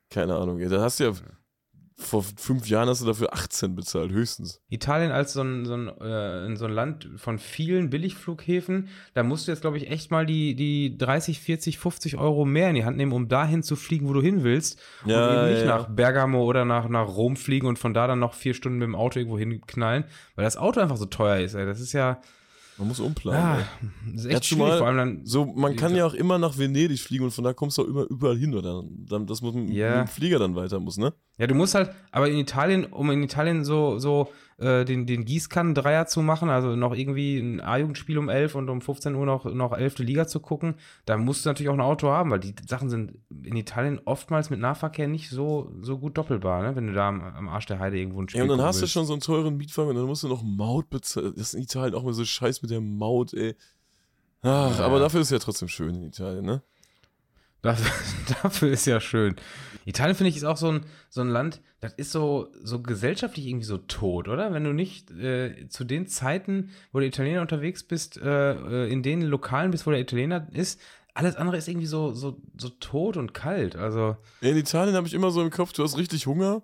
keine Ahnung, ey. Da hast du ja vor fünf Jahren hast du dafür 18 bezahlt, höchstens. Italien als so ein, so ein, äh, so ein Land von vielen Billigflughäfen, da musst du jetzt, glaube ich, echt mal die, die 30, 40, 50 Euro mehr in die Hand nehmen, um dahin zu fliegen, wo du hin willst. Ja, und eben nicht ja. nach Bergamo oder nach, nach Rom fliegen und von da dann noch vier Stunden mit dem Auto irgendwo hinknallen, weil das Auto einfach so teuer ist, ey. Das ist ja. Man muss umplanen. Ja, das ist echt schwierig, vor allem dann. So, man kann ja auch immer nach Venedig fliegen und von da kommst du auch immer überall hin, oder? Dann, das muss ja. mit dem Flieger dann weiter muss, ne? Ja, du musst halt, aber in Italien, um in Italien so, so äh, den, den Gießkannen-Dreier zu machen, also noch irgendwie ein A-Jugendspiel um 11 und um 15 Uhr noch, noch 11. Liga zu gucken, da musst du natürlich auch ein Auto haben, weil die Sachen sind in Italien oftmals mit Nahverkehr nicht so, so gut doppelbar, ne? wenn du da am, am Arsch der Heide irgendwo ein Spiel Ja, und dann hast willst. du schon so einen teuren Mietwagen und dann musst du noch Maut bezahlen. Das ist in Italien auch mal so scheiß mit der Maut, ey. Ach, ja. aber dafür ist es ja trotzdem schön in Italien, ne? Dafür, dafür ist ja schön. Italien, finde ich, ist auch so ein, so ein Land, das ist so, so gesellschaftlich irgendwie so tot, oder? Wenn du nicht äh, zu den Zeiten, wo der Italiener unterwegs bist, äh, äh, in den Lokalen bist, wo der Italiener ist, alles andere ist irgendwie so, so, so tot und kalt. Also. In Italien habe ich immer so im Kopf, du hast richtig Hunger,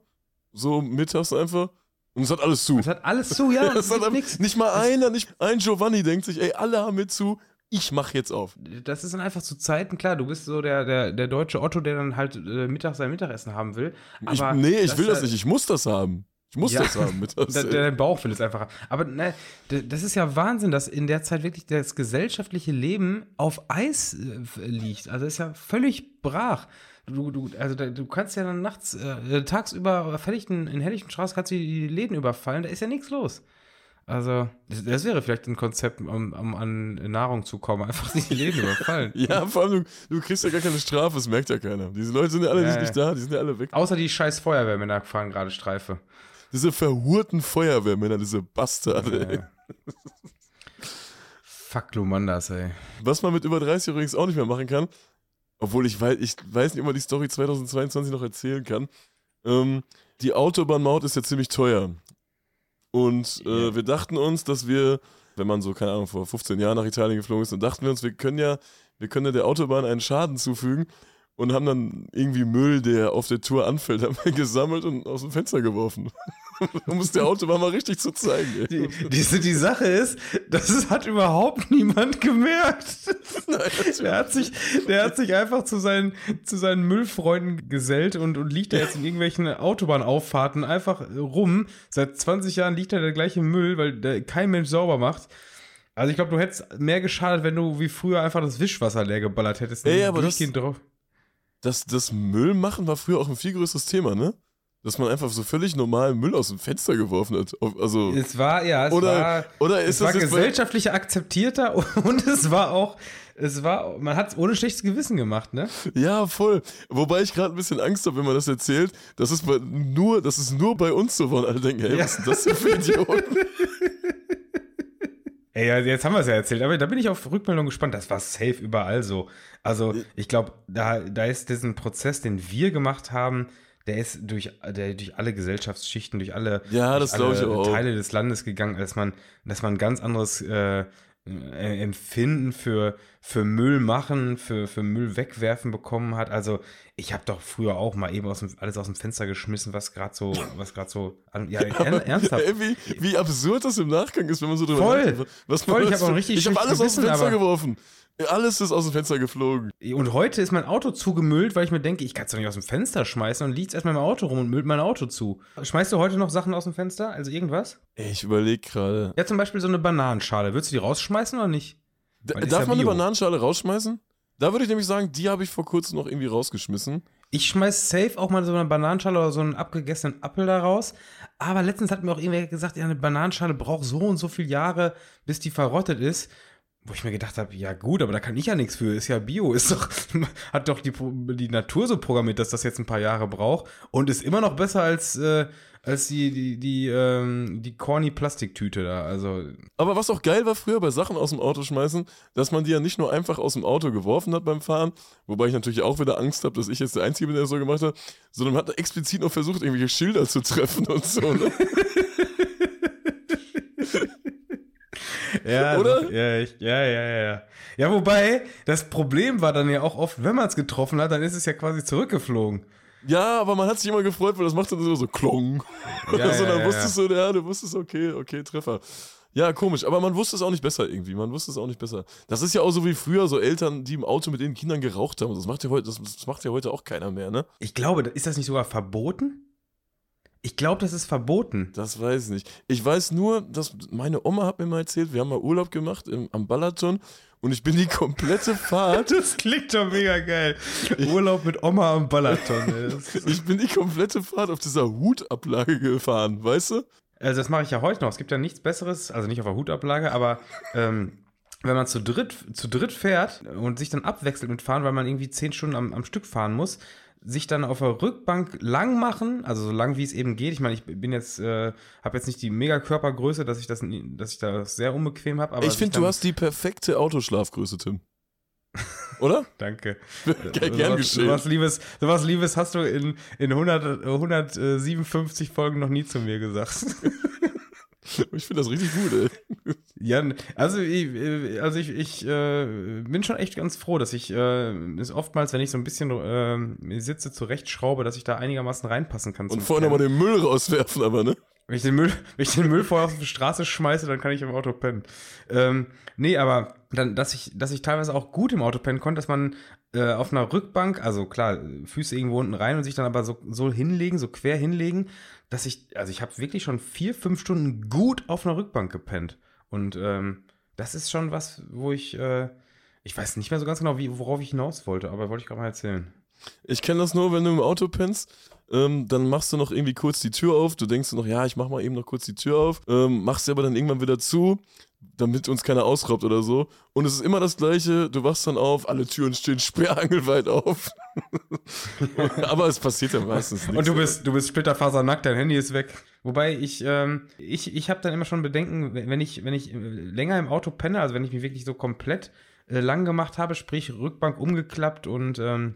so mittags einfach. Und es hat alles zu. Es hat alles zu, ja. es hat nix. Nicht mal einer, nicht ein Giovanni denkt sich, ey, alle haben mit zu ich mache jetzt auf. Das ist dann einfach zu Zeiten, klar, du bist so der, der, der deutsche Otto, der dann halt äh, Mittag sein Mittagessen haben will. Ich, nee, ich will das nicht, ich muss das haben. Ich muss ja, das haben. Mittags, der, der Bauch will es einfach haben. Aber ne, das ist ja Wahnsinn, dass in der Zeit wirklich das gesellschaftliche Leben auf Eis äh, liegt. Also ist ja völlig brach. Du, du, also da, du kannst ja dann nachts, äh, tagsüber Helllichten, in helllichten Straßen kannst du die Läden überfallen, da ist ja nichts los. Also, das, das, wäre vielleicht ein Konzept, um, um, an Nahrung zu kommen. Einfach die Läden überfallen. ja, vor allem, du, du, kriegst ja gar keine Strafe, das merkt ja keiner. Diese Leute sind ja alle ja, nicht, da, die sind ja alle weg. Außer die scheiß Feuerwehrmänner fahren gerade Streife. Diese verhurten Feuerwehrmänner, diese Bastarde, ja. Fuck Lumandas, ey. Was man mit über 30 übrigens auch nicht mehr machen kann, obwohl ich weiß, ich weiß nicht, ob man die Story 2022 noch erzählen kann. Ähm, die Autobahnmaut ist ja ziemlich teuer. Und äh, wir dachten uns, dass wir, wenn man so, keine Ahnung, vor 15 Jahren nach Italien geflogen ist, dann dachten wir uns, wir können ja, wir können ja der Autobahn einen Schaden zufügen und haben dann irgendwie Müll, der auf der Tour anfällt, haben wir gesammelt und aus dem Fenster geworfen. Um es der Autobahn mal richtig zu zeigen. Die, die, die, Sache ist, das hat überhaupt niemand gemerkt. Nein, der, hat sich, der hat sich einfach zu seinen, zu seinen Müllfreunden gesellt und, und liegt da jetzt in irgendwelchen Autobahnauffahrten einfach rum. Seit 20 Jahren liegt da der gleiche Müll, weil der kein Mensch sauber macht. Also ich glaube, du hättest mehr geschadet, wenn du wie früher einfach das Wischwasser leer geballert hättest. Ey, aber das. Das, das Müll machen war früher auch ein viel größeres Thema, ne? Dass man einfach so völlig normal Müll aus dem Fenster geworfen hat. Also, es war, ja, es oder, war, oder ist es war gesellschaftlich akzeptierter und es war auch, es war, man hat es ohne schlechtes Gewissen gemacht, ne? Ja, voll. Wobei ich gerade ein bisschen Angst habe, wenn man das erzählt, dass es nur, dass es nur bei uns so war alle denken, hey, ja. was ist das denn für Idioten? Ey, ja, jetzt haben wir es ja erzählt, aber da bin ich auf Rückmeldung gespannt. Das war safe überall so. Also, ich glaube, da, da ist diesen Prozess, den wir gemacht haben, der ist durch, der, durch alle Gesellschaftsschichten, durch alle, ja, durch alle Teile des Landes gegangen, als man, dass man ein ganz anderes äh, äh, Empfinden für, für Müll machen, für, für Müll wegwerfen bekommen hat. Also ich habe doch früher auch mal eben aus dem, alles aus dem Fenster geschmissen, was gerade so, was gerade so, ja, ja ernsthaft. Ey, wie, wie absurd das im Nachgang ist, wenn man so drüber Voll, nachdenkt. Was voll, ich habe richtig Ich habe alles aus dem Fenster geworfen. Alles ist aus dem Fenster geflogen. Und heute ist mein Auto zugemüllt, weil ich mir denke, ich kann es doch nicht aus dem Fenster schmeißen und liegt erstmal im Auto rum und müllt mein Auto zu. Schmeißt du heute noch Sachen aus dem Fenster? Also irgendwas? Ich überlege gerade. Ja, zum Beispiel so eine Bananenschale. Würdest du die rausschmeißen oder nicht? Darf ja man eine Bananenschale rausschmeißen? Da würde ich nämlich sagen, die habe ich vor kurzem noch irgendwie rausgeschmissen. Ich schmeiß safe auch mal so eine Bananenschale oder so einen abgegessenen Apfel da raus. Aber letztens hat mir auch irgendwer gesagt, ja, eine Bananenschale braucht so und so viele Jahre, bis die verrottet ist. Wo ich mir gedacht habe, ja gut, aber da kann ich ja nichts für. Ist ja Bio, ist doch, hat doch die, die Natur so programmiert, dass das jetzt ein paar Jahre braucht und ist immer noch besser als, äh, als die, die, die, ähm, die corny Plastiktüte da. Also. Aber was auch geil war früher bei Sachen aus dem Auto schmeißen, dass man die ja nicht nur einfach aus dem Auto geworfen hat beim Fahren, wobei ich natürlich auch wieder Angst habe, dass ich jetzt der Einzige bin, der das so gemacht hat, sondern man hat explizit noch versucht, irgendwelche Schilder zu treffen und so. Ne? Ja, oder? Ja, ich, ja, ja, ja. Ja, wobei, das Problem war dann ja auch oft, wenn man es getroffen hat, dann ist es ja quasi zurückgeflogen. Ja, aber man hat sich immer gefreut, weil das macht dann so, so klong. Oder ja, so, dann ja, wusstest du, ja, du wusstest, okay, okay, Treffer. Ja, komisch, aber man wusste es auch nicht besser irgendwie. Man wusste es auch nicht besser. Das ist ja auch so wie früher, so Eltern, die im Auto mit ihren Kindern geraucht haben. Das macht ja heute, das, das macht ja heute auch keiner mehr, ne? Ich glaube, ist das nicht sogar verboten? Ich glaube, das ist verboten. Das weiß ich nicht. Ich weiß nur, dass meine Oma hat mir mal erzählt, wir haben mal Urlaub gemacht im, am Balaton und ich bin die komplette Fahrt. das klingt doch mega geil. Urlaub mit Oma am Balaton. ich bin die komplette Fahrt auf dieser Hutablage gefahren, weißt du? Also das mache ich ja heute noch. Es gibt ja nichts Besseres, also nicht auf der Hutablage, aber ähm, wenn man zu dritt, zu dritt fährt und sich dann abwechselt mit Fahren, weil man irgendwie zehn Stunden am, am Stück fahren muss, sich dann auf der Rückbank lang machen, also so lang wie es eben geht. Ich meine, ich bin jetzt, äh, habe jetzt nicht die Megakörpergröße, dass ich das, dass ich das sehr unbequem habe. Ich finde, du hast die perfekte Autoschlafgröße, Tim. Oder? Danke. Gern, gern geschehen. Sowas Liebes, sowas Liebes hast du in, in 100, 157 Folgen noch nie zu mir gesagt. Ich finde das richtig gut, ey. Ja, also ich, also ich, ich äh, bin schon echt ganz froh, dass ich äh, ist oftmals, wenn ich so ein bisschen äh, sitze, zurechtschraube, dass ich da einigermaßen reinpassen kann. Und vorher nochmal den Müll rauswerfen, aber, ne? Wenn ich den Müll, wenn ich den Müll vorher auf die Straße schmeiße, dann kann ich im Auto pennen. Ähm, nee, aber dann, dass ich, dass ich teilweise auch gut im Auto pennen konnte, dass man äh, auf einer Rückbank, also klar, Füße irgendwo unten rein und sich dann aber so, so hinlegen, so quer hinlegen, dass ich, also ich habe wirklich schon vier, fünf Stunden gut auf einer Rückbank gepennt. Und ähm, das ist schon was, wo ich, äh, ich weiß nicht mehr so ganz genau, wie, worauf ich hinaus wollte, aber wollte ich gerade mal erzählen. Ich kenne das nur, wenn du im Auto pennst, ähm, dann machst du noch irgendwie kurz die Tür auf. Du denkst noch, ja, ich mach mal eben noch kurz die Tür auf, ähm, machst sie aber dann irgendwann wieder zu damit uns keiner ausraubt oder so. Und es ist immer das Gleiche, du wachst dann auf, alle Türen stehen sperrangelweit auf. Aber es passiert ja meistens nichts. Und du bist, du bist splitterfasernackt, dein Handy ist weg. Wobei ich, ähm, ich, ich habe dann immer schon Bedenken, wenn ich, wenn ich länger im Auto penne, also wenn ich mich wirklich so komplett äh, lang gemacht habe, sprich Rückbank umgeklappt und ähm,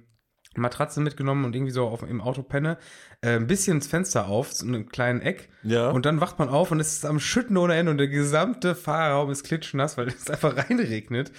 Matratze mitgenommen und irgendwie so auf, im Auto penne, äh, ein bisschen ins Fenster auf, so einen kleinen Eck. Ja. Und dann wacht man auf und es ist am Schütten ohne Ende und der gesamte Fahrraum ist klitschnass, weil es einfach reinregnet.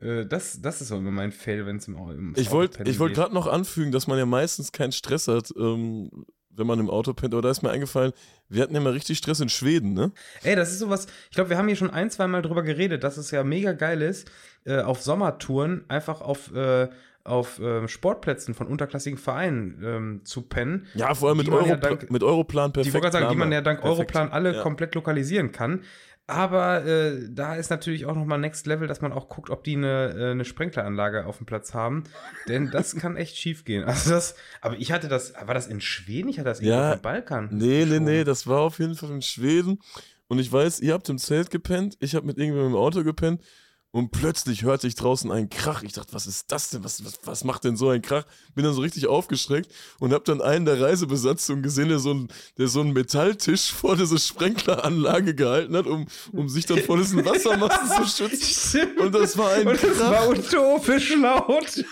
Äh, das, das ist so immer mein Fail, wenn es im, im Ich wollte wollt gerade noch anfügen, dass man ja meistens keinen Stress hat, ähm, wenn man im Auto pennt. Aber da ist mir eingefallen, wir hatten ja mal richtig Stress in Schweden, ne? Ey, das ist sowas, ich glaube, wir haben hier schon ein, zwei Mal drüber geredet, dass es ja mega geil ist, äh, auf Sommertouren einfach auf äh, auf ähm, Sportplätzen von unterklassigen Vereinen ähm, zu pennen. Ja, vor allem mit, Euro, ja dank, mit Europlan perfekt. Die wollte sagen, die man ja dank perfekt. Europlan alle ja. komplett lokalisieren kann. Aber äh, da ist natürlich auch nochmal Next Level, dass man auch guckt, ob die eine, äh, eine Sprenkleranlage auf dem Platz haben. Denn das kann echt schief gehen. Also das, aber ich hatte das, war das in Schweden? Ich hatte das ja, auf dem Balkan. Nee, nee, nee, das war auf jeden Fall in Schweden. Und ich weiß, ihr habt im Zelt gepennt, ich habe mit irgendjemandem im Auto gepennt. Und plötzlich hörte ich draußen einen Krach. Ich dachte, was ist das denn? Was, was, was macht denn so ein Krach? Bin dann so richtig aufgeschreckt und habe dann einen der Reisebesatzung gesehen, der so, ein, der so einen Metalltisch vor diese Sprenkleranlage gehalten hat, um, um sich dann vor diesen Wassermassen zu schützen. Und das war ein und Krach. Das war utopisch laut.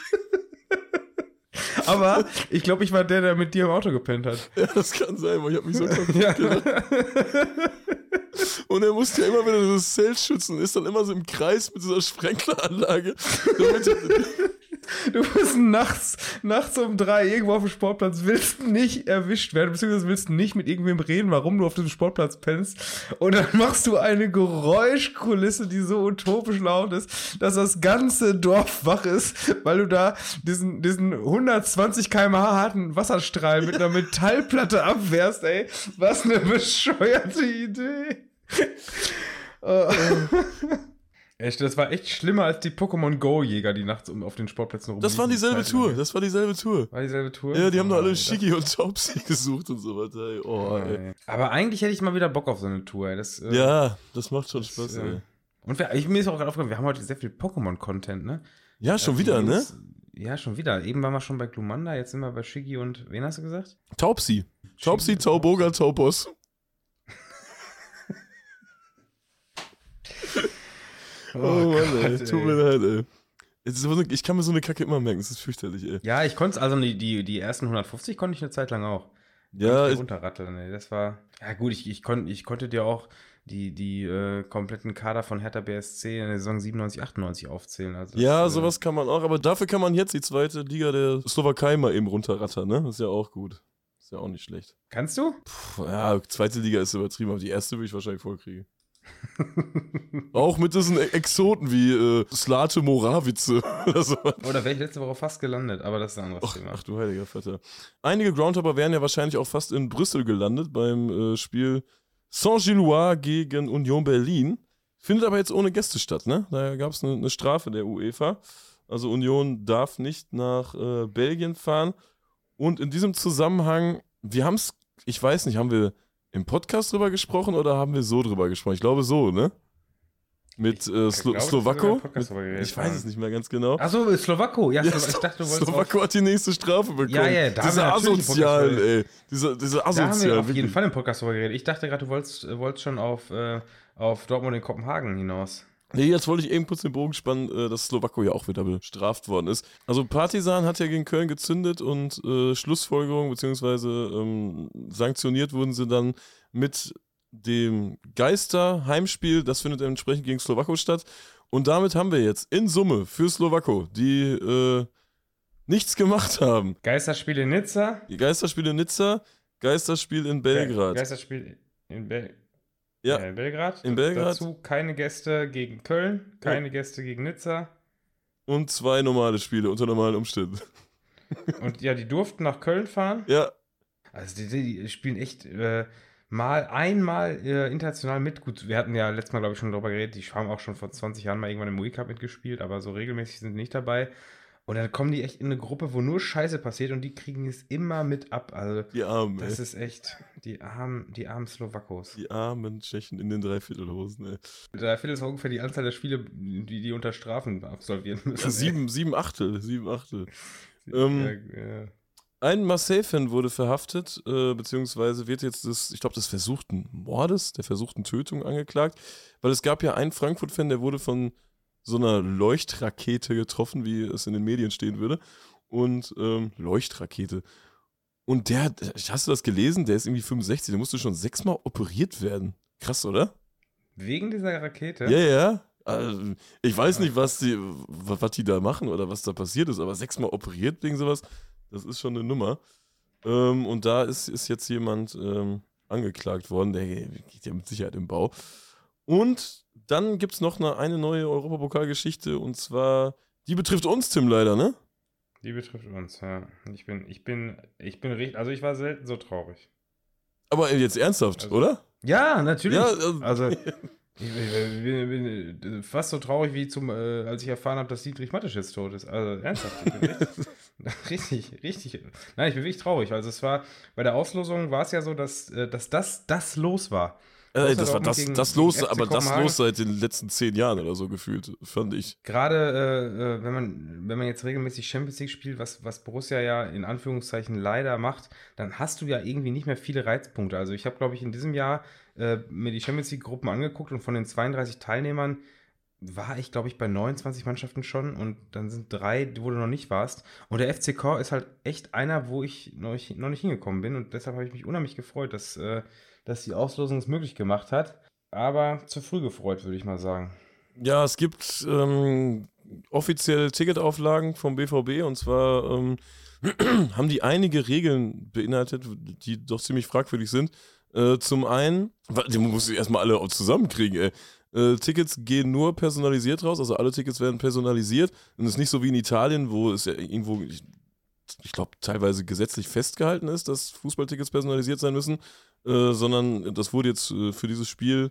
Aber ich glaube, ich war der, der mit dir im Auto gepennt hat. Ja, das kann sein, weil ich habe mich so ja. Und er musste ja immer wieder das Zelt schützen, ist dann immer so im Kreis mit dieser Sprenkleranlage. du bist nachts, nachts um drei irgendwo auf dem Sportplatz, willst nicht erwischt werden, beziehungsweise willst nicht mit irgendwem reden, warum du auf diesem Sportplatz pennst. Und dann machst du eine Geräuschkulisse, die so utopisch laut ist, dass das ganze Dorf wach ist, weil du da diesen, diesen 120 km/h harten Wasserstrahl mit einer Metallplatte abwehrst, ey. Was eine bescheuerte Idee. Oh. Echt, das war echt schlimmer als die Pokémon Go-Jäger, die nachts auf den Sportplätzen rum. Das war dieselbe Tour, das war dieselbe Tour. War dieselbe Tour? Ja, die haben oh, doch alle Shiki und Topsy gesucht und so weiter. Ey. Oh, ey. Aber eigentlich hätte ich mal wieder Bock auf so eine Tour. Ey. Das, äh, ja, das macht schon das, Spaß, äh, ey. Und wir, ich, mir ist auch gerade aufgefallen, wir haben heute sehr viel Pokémon-Content, ne? Ja, schon also, wieder, ne? Ja, schon wieder. Eben waren wir schon bei Glumanda, jetzt sind wir bei Shiggy und wen hast du gesagt? Taubsi. Taubsi, Tauboga, Taubos. Oh, oh Mann, ey. Tut mir leid, ey. Ich kann mir so eine Kacke immer merken, das ist fürchterlich, ey. Ja, ich konnte es, also die, die, die ersten 150 konnte ich eine Zeit lang auch. Ja. Ich runterratteln, ey. Das war, ja gut, ich, ich, konnt, ich konnte dir auch die, die äh, kompletten Kader von Hertha BSC in der Saison 97, 98 aufzählen. Also das, ja, äh, sowas kann man auch, aber dafür kann man jetzt die zweite Liga der Slowakei mal eben runterrattern, ne? Das ist ja auch gut. Ist ja auch nicht schlecht. Kannst du? Puh, ja, zweite Liga ist übertrieben, aber die erste würde ich wahrscheinlich vollkriegen. Auch mit diesen Exoten wie äh, Slate Morawice oder so. Oh, da wäre ich letzte Woche fast gelandet, aber das ist ein anderes ach, Thema. Ach du heiliger Vetter. Einige Groundhopper wären ja wahrscheinlich auch fast in Brüssel gelandet beim äh, Spiel Saint-Gillois gegen Union Berlin. Findet aber jetzt ohne Gäste statt, ne? Da gab es eine ne Strafe der UEFA. Also Union darf nicht nach äh, Belgien fahren. Und in diesem Zusammenhang, wir haben es, ich weiß nicht, haben wir im Podcast drüber gesprochen oder haben wir so drüber gesprochen? Ich glaube so, ne? Mit äh, Slo glaube, Slowako? Mit, ich weiß es nicht mehr ganz genau. Achso, Slowako. Ja, ja ich dachte, du wolltest Slowako hat die nächste Strafe bekommen. Ja, ja, da Diese asozial, ey. Diese, diese asozial. Da haben wir auf jeden Fall im Podcast drüber geredet. Ich dachte gerade, du wolltest, wolltest schon auf, äh, auf Dortmund in Kopenhagen hinaus. Nee, jetzt wollte ich eben kurz den Bogen spannen, äh, dass Slowako ja auch wieder bestraft worden ist. Also Partisan hat ja gegen Köln gezündet und äh, Schlussfolgerung beziehungsweise ähm, sanktioniert wurden sie dann mit dem Geister-Heimspiel. Das findet entsprechend gegen Slowako statt. Und damit haben wir jetzt in Summe für Slowako, die äh, nichts gemacht haben. Geisterspiel in Nizza. Geisterspiel in Nizza, Geisterspiel in Belgrad. Geisterspiel in Belgrad. Ja. in Belgrad. In Belgrad. Dazu keine Gäste gegen Köln, keine ja. Gäste gegen Nizza. Und zwei normale Spiele unter normalen Umständen. Und ja, die durften nach Köln fahren. Ja. Also die, die spielen echt äh, mal einmal äh, international mit. Gut, wir hatten ja letztes Mal, glaube ich, schon darüber geredet, die haben auch schon vor 20 Jahren mal irgendwann im Wii Cup mitgespielt, aber so regelmäßig sind die nicht dabei. Und dann kommen die echt in eine Gruppe, wo nur Scheiße passiert und die kriegen es immer mit ab. Also, die Armen, Das ey. ist echt, die armen, die armen Slowakos. Die armen Tschechen in den Dreiviertelhosen, ey. Dreiviertel ist ungefähr die Anzahl der Spiele, die die unter Strafen absolvieren müssen. Sieben, sieben Achtel, sieben Achtel. ähm, ja, ja. Ein Marseille-Fan wurde verhaftet, äh, beziehungsweise wird jetzt des, ich glaube, des versuchten Mordes, der versuchten Tötung angeklagt, weil es gab ja einen Frankfurt-Fan, der wurde von so einer Leuchtrakete getroffen, wie es in den Medien stehen würde. Und ähm, Leuchtrakete. Und der, hast du das gelesen? Der ist irgendwie 65, der musste schon sechsmal operiert werden. Krass, oder? Wegen dieser Rakete? Ja, ja. Also, ich weiß nicht, was die, was die da machen oder was da passiert ist, aber sechsmal operiert wegen sowas, das ist schon eine Nummer. Ähm, und da ist, ist jetzt jemand ähm, angeklagt worden, der geht ja mit Sicherheit im Bau. Und dann gibt es noch eine, eine neue Europapokalgeschichte und zwar, die betrifft uns, Tim, leider, ne? Die betrifft uns, ja. Ich bin, ich bin, ich bin richtig, also ich war selten so traurig. Aber jetzt ernsthaft, also, oder? Ja, natürlich. Ja, also, also Ich bin, bin, bin, fast so traurig wie zum, äh, als ich erfahren habe, dass Dietrich Mateschitz tot ist. Also ernsthaft. richtig, richtig. Nein, ich bin wirklich traurig. Also es war, bei der Auslosung war es ja so, dass, äh, dass das, das los war. Äh, das war das, das los, aber das los seit den letzten zehn Jahren oder so gefühlt, fand ich. Gerade äh, äh, wenn man wenn man jetzt regelmäßig Champions League spielt, was was Borussia ja in Anführungszeichen leider macht, dann hast du ja irgendwie nicht mehr viele Reizpunkte. Also ich habe glaube ich in diesem Jahr äh, mir die Champions League Gruppen angeguckt und von den 32 Teilnehmern war ich, glaube ich, bei 29 Mannschaften schon und dann sind drei, wo du noch nicht warst. Und der FCK ist halt echt einer, wo ich noch nicht, noch nicht hingekommen bin und deshalb habe ich mich unheimlich gefreut, dass äh, dass die Auslosung es möglich gemacht hat. Aber zu früh gefreut, würde ich mal sagen. Ja, es gibt ähm, offiziell Ticketauflagen vom BVB und zwar ähm, haben die einige Regeln beinhaltet, die doch ziemlich fragwürdig sind. Äh, zum einen, die muss ich erstmal alle zusammenkriegen, ey. Äh, Tickets gehen nur personalisiert raus, also alle Tickets werden personalisiert. Und es ist nicht so wie in Italien, wo es ja irgendwo, ich, ich glaube, teilweise gesetzlich festgehalten ist, dass Fußballtickets personalisiert sein müssen, äh, sondern das wurde jetzt äh, für dieses Spiel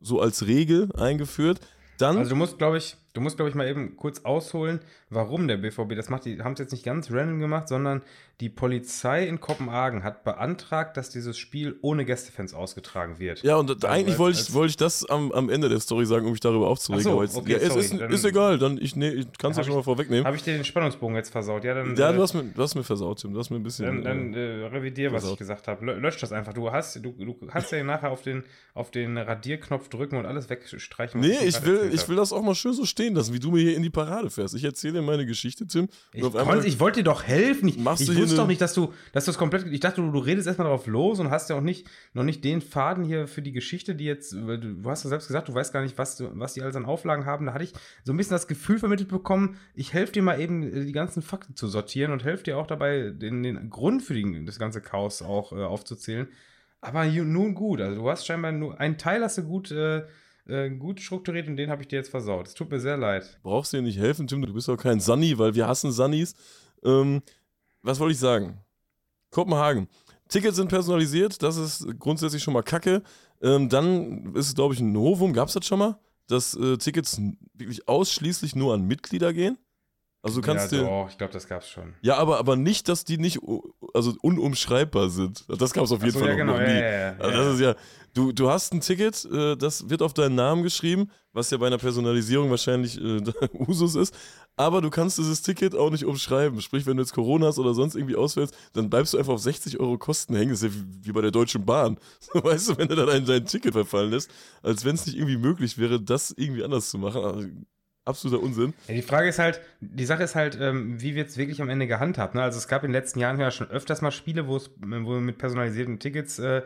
so als Regel eingeführt. Dann, also du musst, glaube ich, du musst, glaube ich, mal eben kurz ausholen, warum der BVB das macht. Die haben es jetzt nicht ganz random gemacht, sondern die Polizei in Kopenhagen hat beantragt, dass dieses Spiel ohne Gästefans ausgetragen wird. Ja, und also eigentlich wollte ich, wollt ich das am, am Ende der Story sagen, um mich darüber aufzuregen. So, okay, ja, sorry, es ist, ist, egal, dann ich, nee, ich kann es ja schon mal vorwegnehmen. Habe ich dir den Spannungsbogen jetzt versaut? Ja, dann, ja du, äh, hast mir, du hast mir versaut, Tim. Du hast mir ein bisschen. Dann, dann äh, revidier, was ich gesagt habe. Lösch das einfach. Du hast, du, du kannst ja nachher auf den, auf den Radierknopf drücken und alles wegstreichen. Nee, ich will, ich will das auch mal schön so stehen lassen, wie du mir hier in die Parade fährst. Ich erzähle dir meine Geschichte, Tim. Ich, ich wollte dir doch helfen. Ich, ich wusste doch nicht, dass du, dass du es komplett. Ich dachte, du, du redest erstmal darauf los und hast ja auch nicht, noch nicht den Faden hier für die Geschichte, die jetzt. Du, du hast ja selbst gesagt, du weißt gar nicht, was, was die alles an Auflagen haben. Da hatte ich so ein bisschen das Gefühl vermittelt bekommen, ich helfe dir mal eben, äh, die ganzen Fakten zu sortieren und helfe dir auch dabei, den, den Grund für die, das ganze Chaos auch äh, aufzuzählen. Aber nun gut, also du hast scheinbar nur einen Teil hast du gut. Äh, äh, gut strukturiert und den habe ich dir jetzt versaut. Es tut mir sehr leid. Brauchst dir nicht helfen, Tim, du bist doch kein Sunny, weil wir hassen Sunnys. Ähm, was wollte ich sagen? Kopenhagen. Tickets sind personalisiert, das ist grundsätzlich schon mal kacke. Ähm, dann ist es, glaube ich, ein Novum, gab es das schon mal, dass äh, Tickets wirklich ausschließlich nur an Mitglieder gehen? Also du kannst ja, doch, ich glaube, das gab's schon. Ja, aber, aber nicht, dass die nicht also unumschreibbar sind. Das gab es auf jeden so, Fall ja, noch, genau, nie. Ja, ja, also das ist ja, du, du hast ein Ticket, äh, das wird auf deinen Namen geschrieben, was ja bei einer Personalisierung wahrscheinlich äh, Usus ist. Aber du kannst dieses Ticket auch nicht umschreiben. Sprich, wenn du jetzt Corona hast oder sonst irgendwie ausfällst, dann bleibst du einfach auf 60 Euro Kosten hängen. Das ist ja wie, wie bei der Deutschen Bahn. weißt du, wenn du dann ein, dein Ticket verfallen lässt, als wenn es nicht irgendwie möglich wäre, das irgendwie anders zu machen. Absoluter Unsinn. Ja, die Frage ist halt, die Sache ist halt, ähm, wie wird es wirklich am Ende gehandhabt? Ne? Also es gab in den letzten Jahren ja schon öfters mal Spiele, wo es wo mit personalisierten Tickets äh,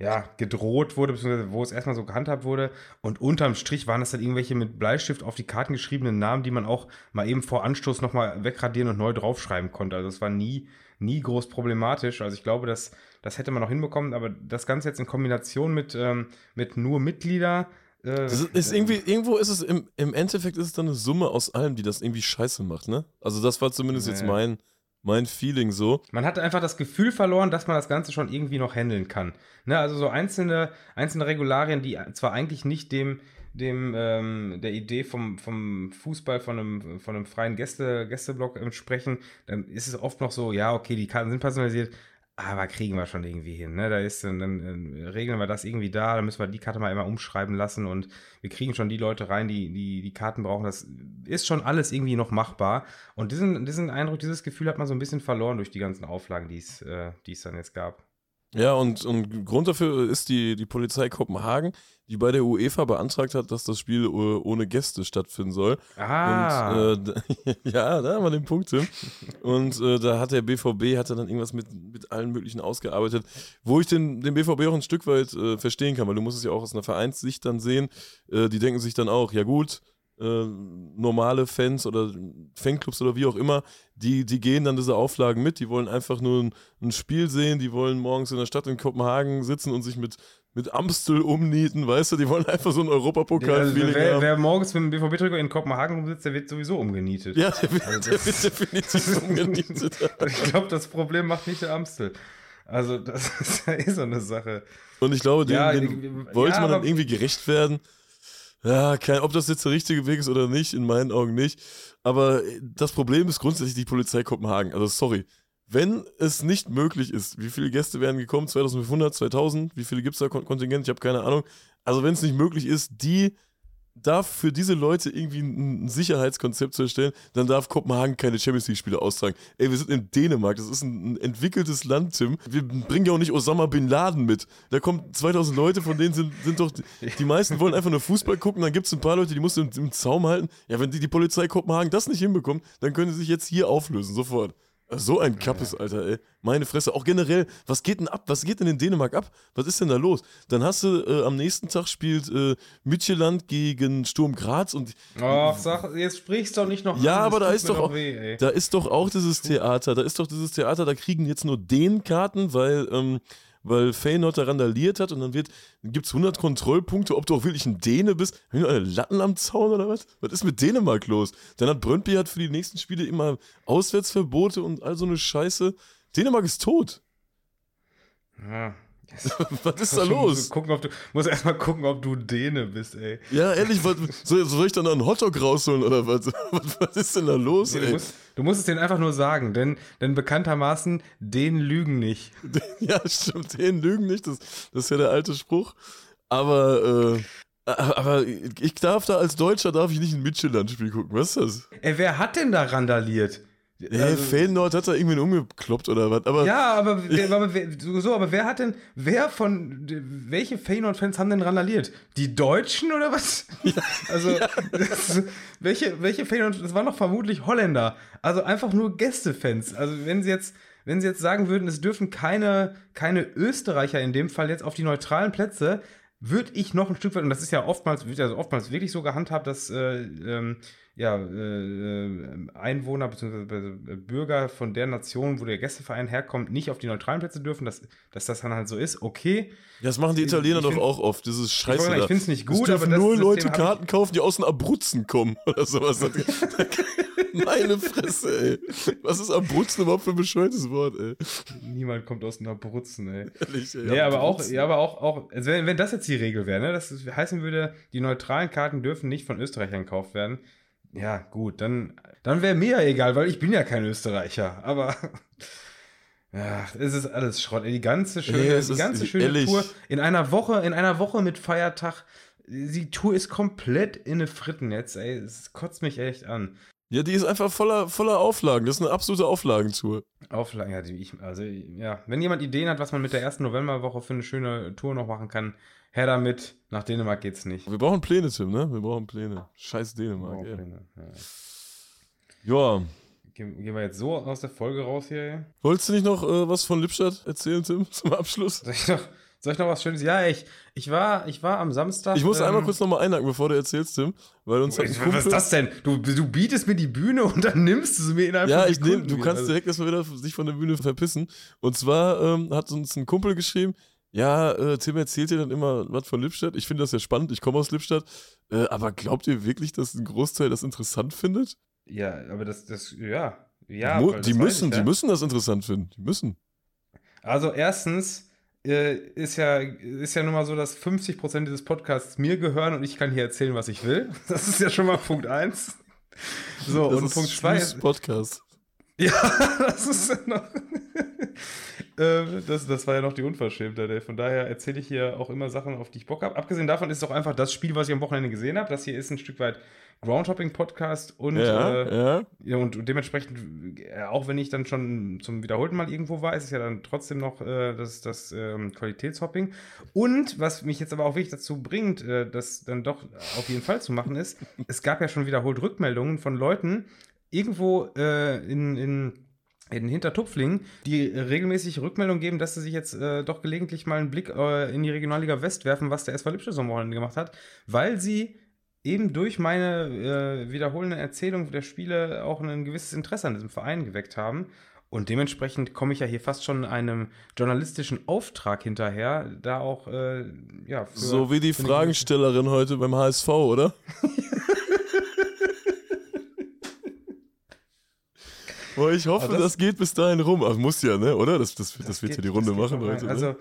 ja, gedroht wurde, beziehungsweise wo es erstmal so gehandhabt wurde. Und unterm Strich waren das dann irgendwelche mit Bleistift auf die Karten geschriebenen Namen, die man auch mal eben vor Anstoß nochmal wegradieren und neu draufschreiben konnte. Also es war nie, nie groß problematisch. Also ich glaube, das, das hätte man noch hinbekommen, aber das Ganze jetzt in Kombination mit, ähm, mit nur Mitglieder äh, das ist irgendwie, irgendwo ist es im, im Endeffekt ist es dann eine Summe aus allem, die das irgendwie scheiße macht, ne? Also das war zumindest nee. jetzt mein, mein Feeling so. Man hatte einfach das Gefühl verloren, dass man das Ganze schon irgendwie noch handeln kann. Ne? Also so einzelne, einzelne Regularien, die zwar eigentlich nicht dem, dem ähm, der Idee vom, vom Fußball von einem, von einem freien Gäste, Gästeblock entsprechen, dann ist es oft noch so, ja, okay, die Karten sind personalisiert, aber kriegen wir schon irgendwie hin. Ne? Da ist dann, dann, regeln wir das irgendwie da, dann müssen wir die Karte mal immer umschreiben lassen und wir kriegen schon die Leute rein, die die, die Karten brauchen. Das ist schon alles irgendwie noch machbar. Und diesen, diesen Eindruck, dieses Gefühl hat man so ein bisschen verloren durch die ganzen Auflagen, die äh, die es dann jetzt gab. Ja, und, und Grund dafür ist die, die Polizei Kopenhagen, die bei der UEFA beantragt hat, dass das Spiel ohne Gäste stattfinden soll. Ah. Und, äh, ja, da haben wir den Punkt, Tim. Und äh, da hat der BVB hat dann irgendwas mit, mit allen möglichen ausgearbeitet, wo ich den, den BVB auch ein Stück weit äh, verstehen kann, weil du musst es ja auch aus einer Vereinssicht dann sehen. Äh, die denken sich dann auch, ja gut, äh, normale Fans oder Fanclubs oder wie auch immer, die, die gehen dann diese Auflagen mit, die wollen einfach nur ein, ein, Spiel sehen, die wollen morgens in der Stadt in Kopenhagen sitzen und sich mit, mit Amstel umnieten, weißt du, die wollen einfach so ein Europapokal-Feeling also, wer, wer, morgens mit dem BVB-Trikot in Kopenhagen rumsitzt, der wird sowieso umgenietet. Ja, der wird, also der wird definitiv umgenietet. ich glaube, das Problem macht nicht der Amstel. Also, das ist ja eh so eine Sache. Und ich glaube, den, ja, den wollte ja, man dann irgendwie gerecht werden. Ja, kein, ob das jetzt der richtige Weg ist oder nicht, in meinen Augen nicht. Aber äh, das Problem ist grundsätzlich die Polizei Kopenhagen. Also sorry. Wenn es nicht möglich ist, wie viele Gäste werden gekommen? 2500, 2000? Wie viele gibt es da Kontingent? Ich habe keine Ahnung. Also wenn es nicht möglich ist, die darf für diese Leute irgendwie ein Sicherheitskonzept zu erstellen, dann darf Kopenhagen keine Champions League-Spiele austragen. Ey, wir sind in Dänemark, das ist ein, entwickeltes Land, Tim. Wir bringen ja auch nicht Osama Bin Laden mit. Da kommen 2000 Leute, von denen sind, sind doch, die meisten wollen einfach nur Fußball gucken, dann gibt es ein paar Leute, die musst du im, im Zaum halten. Ja, wenn die, die Polizei Kopenhagen das nicht hinbekommt, dann können sie sich jetzt hier auflösen, sofort. So ein Kappes, Alter, ey. Meine Fresse. Auch generell, was geht denn ab? Was geht denn in Dänemark ab? Was ist denn da los? Dann hast du äh, am nächsten Tag spielt äh, Midtjylland gegen Sturm Graz und. Ach, sag, jetzt sprichst du doch nicht noch. Ja, an, aber da ist doch, auch, weh, da ist doch auch dieses Theater. Da ist doch dieses Theater, da kriegen jetzt nur den Karten, weil. Ähm, weil Feyenoord da randaliert hat und dann gibt es 100 Kontrollpunkte, ob du auch wirklich ein Däne bist. Haben die eine Latten am Zaun oder was? Was ist mit Dänemark los? Dann hat Brøndby hat für die nächsten Spiele immer Auswärtsverbote und all so eine Scheiße. Dänemark ist tot. Ja, was ist da los? Gucken, ob du, musst erstmal gucken, ob du Däne bist, ey. Ja, ehrlich, was, soll, soll ich dann einen Hotdog rausholen oder was? was? was? ist denn da los, ey? Du musst, du musst es denen einfach nur sagen, denn, denn bekanntermaßen, den lügen nicht. Ja, stimmt, den lügen nicht, das, das ist ja der alte Spruch. Aber, äh, aber ich darf da als Deutscher darf ich nicht ein Midtjylland-Spiel gucken. Was ist das? Ey, wer hat denn da randaliert? Hey, also, Feyenoord hat da irgendwie umgekloppt oder was? Aber ja, aber, wer, aber wer, so, aber wer hat denn, wer von, welche Feyenoord-Fans haben denn randaliert? Die Deutschen oder was? Ja, also, ja. Das, welche, welche Feyenoord, das waren doch vermutlich Holländer. Also einfach nur Gästefans. Also wenn sie jetzt, wenn sie jetzt sagen würden, es dürfen keine, keine Österreicher in dem Fall jetzt auf die neutralen Plätze, würde ich noch ein Stück weit, und das ist ja oftmals, wird ja oftmals wirklich so gehandhabt, dass äh, ähm, ja, äh, äh Einwohner bzw. Bürger von der Nation, wo der Gästeverein herkommt, nicht auf die neutralen Plätze dürfen, dass, dass das dann halt so ist, okay. Ja, das machen die Italiener ich doch find, auch oft, das ist scheiße. Ich, ich finde es nicht gut, es dürfen aber nur Leute Karten kaufen, die aus den Abruzzen kommen oder sowas. Meine Fresse, ey. Was ist Abruzzen überhaupt für ein bescheuertes Wort, ey? Niemand kommt aus den Abruzzen, ey. Ehrlich, ey. Nee, aber auch, ja, aber auch, auch also wenn, wenn das jetzt die Regel wäre, ne, das heißen würde, die neutralen Karten dürfen nicht von Österreichern gekauft werden. Ja, gut, dann, dann wäre mir ja egal, weil ich bin ja kein Österreicher. Aber ja, es ist alles Schrott. Die ganze schöne, ja, die ganze schöne ehrlich. Tour in einer Woche, in einer Woche mit Feiertag. Die Tour ist komplett in eine Frittennetz, ey. Es kotzt mich echt an. Ja, die ist einfach voller, voller Auflagen. Das ist eine absolute Auflagentour. Auflagen, ja, die ich, also, ja. Wenn jemand Ideen hat, was man mit der ersten Novemberwoche für eine schöne Tour noch machen kann, her damit. Nach Dänemark geht's nicht. Wir brauchen Pläne, Tim, ne? Wir brauchen Pläne. Scheiß Dänemark, ey. Pläne, ja. ja. Gehen, gehen, wir jetzt so aus der Folge raus hier, ey? Wolltest du nicht noch äh, was von Lippstadt erzählen, Tim, zum Abschluss? Soll ich noch, soll ich noch was Schönes? Ja, ich, ich, war, ich war am Samstag. Ich muss ähm, einmal kurz nochmal einhaken, bevor du erzählst, Tim. Weil uns was, was ist das denn? Du, du bietest mir die Bühne und dann nimmst du sie mir innerhalb Ja, ich nehm, du kannst direkt erstmal wieder sich von der Bühne verpissen. Und zwar ähm, hat uns ein Kumpel geschrieben, ja, äh, Tim erzählt dir dann immer was von Lippstadt. Ich finde das ja spannend, ich komme aus Lippstadt. Äh, aber glaubt ihr wirklich, dass ein Großteil das interessant findet? Ja, aber das, das, ja. ja Mo die müssen, ich, ja. die müssen das interessant finden. Die müssen. Also erstens äh, ist ja, ist ja nun mal so, dass 50% dieses Podcasts mir gehören und ich kann hier erzählen, was ich will. Das ist ja schon mal Punkt 1. So, das und Punkt 2 ist. Podcast. Ja, das ist noch. Ähm, das, das war ja noch die Unverschämtheit. Von daher erzähle ich hier auch immer Sachen, auf die ich Bock habe. Abgesehen davon ist es auch einfach das Spiel, was ich am Wochenende gesehen habe. Das hier ist ein Stück weit Groundhopping-Podcast und, ja, äh, ja. und dementsprechend, äh, auch wenn ich dann schon zum wiederholten Mal irgendwo war, ist es ja dann trotzdem noch äh, das, das ähm, Qualitätshopping. Und was mich jetzt aber auch wirklich dazu bringt, äh, das dann doch auf jeden Fall zu machen, ist, es gab ja schon wiederholt Rückmeldungen von Leuten irgendwo äh, in, in in Hintertupfling, die regelmäßig Rückmeldung geben, dass sie sich jetzt äh, doch gelegentlich mal einen Blick äh, in die Regionalliga West werfen, was der SV Lippstadt am Wochenende gemacht hat, weil sie eben durch meine äh, wiederholende Erzählung der Spiele auch ein gewisses Interesse an diesem Verein geweckt haben. Und dementsprechend komme ich ja hier fast schon einem journalistischen Auftrag hinterher, da auch, äh, ja. Für, so wie die Fragenstellerin heute beim HSV, oder? Boah, ich hoffe, das, das, geht bis dahin rum. Ach, muss ja, ne? Oder? Das, das, das, das wird ja die Runde machen heute. Also,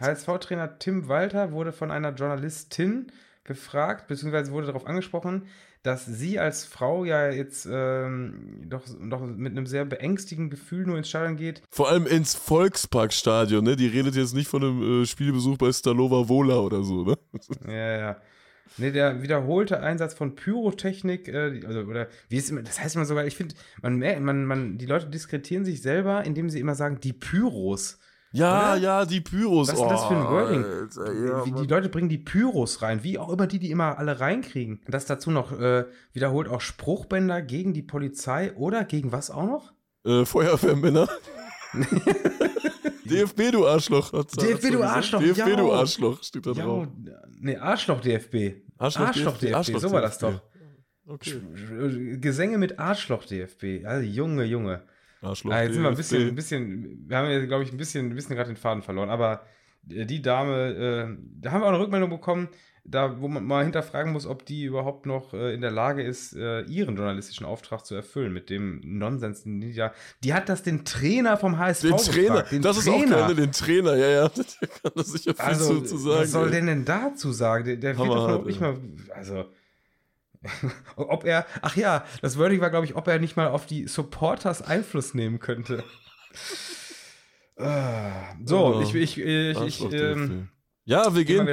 HSV-Trainer Tim Walter wurde von einer Journalistin gefragt, beziehungsweise wurde darauf angesprochen, dass sie als Frau ja jetzt ähm, doch, doch mit einem sehr beängstigenden Gefühl nur ins Stadion geht. Vor allem ins Volksparkstadion, ne? Die redet jetzt nicht von einem äh, Spielbesuch bei Stalova Vola oder so, ne? Ja, ja. Ne, der wiederholte Einsatz von Pyrotechnik, äh, also, oder wie ist immer, das heißt immer sogar, ich finde, man, man, man, die Leute diskretieren sich selber, indem sie immer sagen, die Pyros. Ja, Oder? ja, die Pyros. Was ist das für ein oh, Wording? Alter, ja, die, die, Leute bringen die Pyros rein, wie auch immer die die immer alle reinkriegen. Das dazu noch äh, wiederholt auch Spruchbänder gegen die Polizei oder gegen was auch noch? Äh, Feuerwehrmänner. DFB, du Arschloch. DFB, du Arschloch. DFB, ja. du Arschloch, steht da drauf. Nee, Arschloch DFB. Arschloch, Arschloch DFB, Arschloch so war das doch. Okay. Gesänge mit Arschloch DFB. Also Junge, Junge. Arschloch. Ah, jetzt sind wir ein bisschen, ein bisschen, wir haben ja, glaube ich, ein bisschen, ein bisschen gerade den Faden verloren. Aber die Dame, äh, da haben wir auch eine Rückmeldung bekommen, da, wo man mal hinterfragen muss, ob die überhaupt noch äh, in der Lage ist, äh, ihren journalistischen Auftrag zu erfüllen mit dem Nonsens. Die, ja, die hat das den Trainer vom HSV Den Trainer, den das Trainer. ist auch gerne den Trainer, ja, ja. Der kann das sicher viel also, zu, sagen. Was soll denn denn dazu sagen? Der, der wird doch nicht mal, also ob er, ach ja, das Wording war, glaube ich, ob er nicht mal auf die Supporters Einfluss nehmen könnte. Ah, so, oh, ich, ich, ich, ich ähm, ja, wir gehen,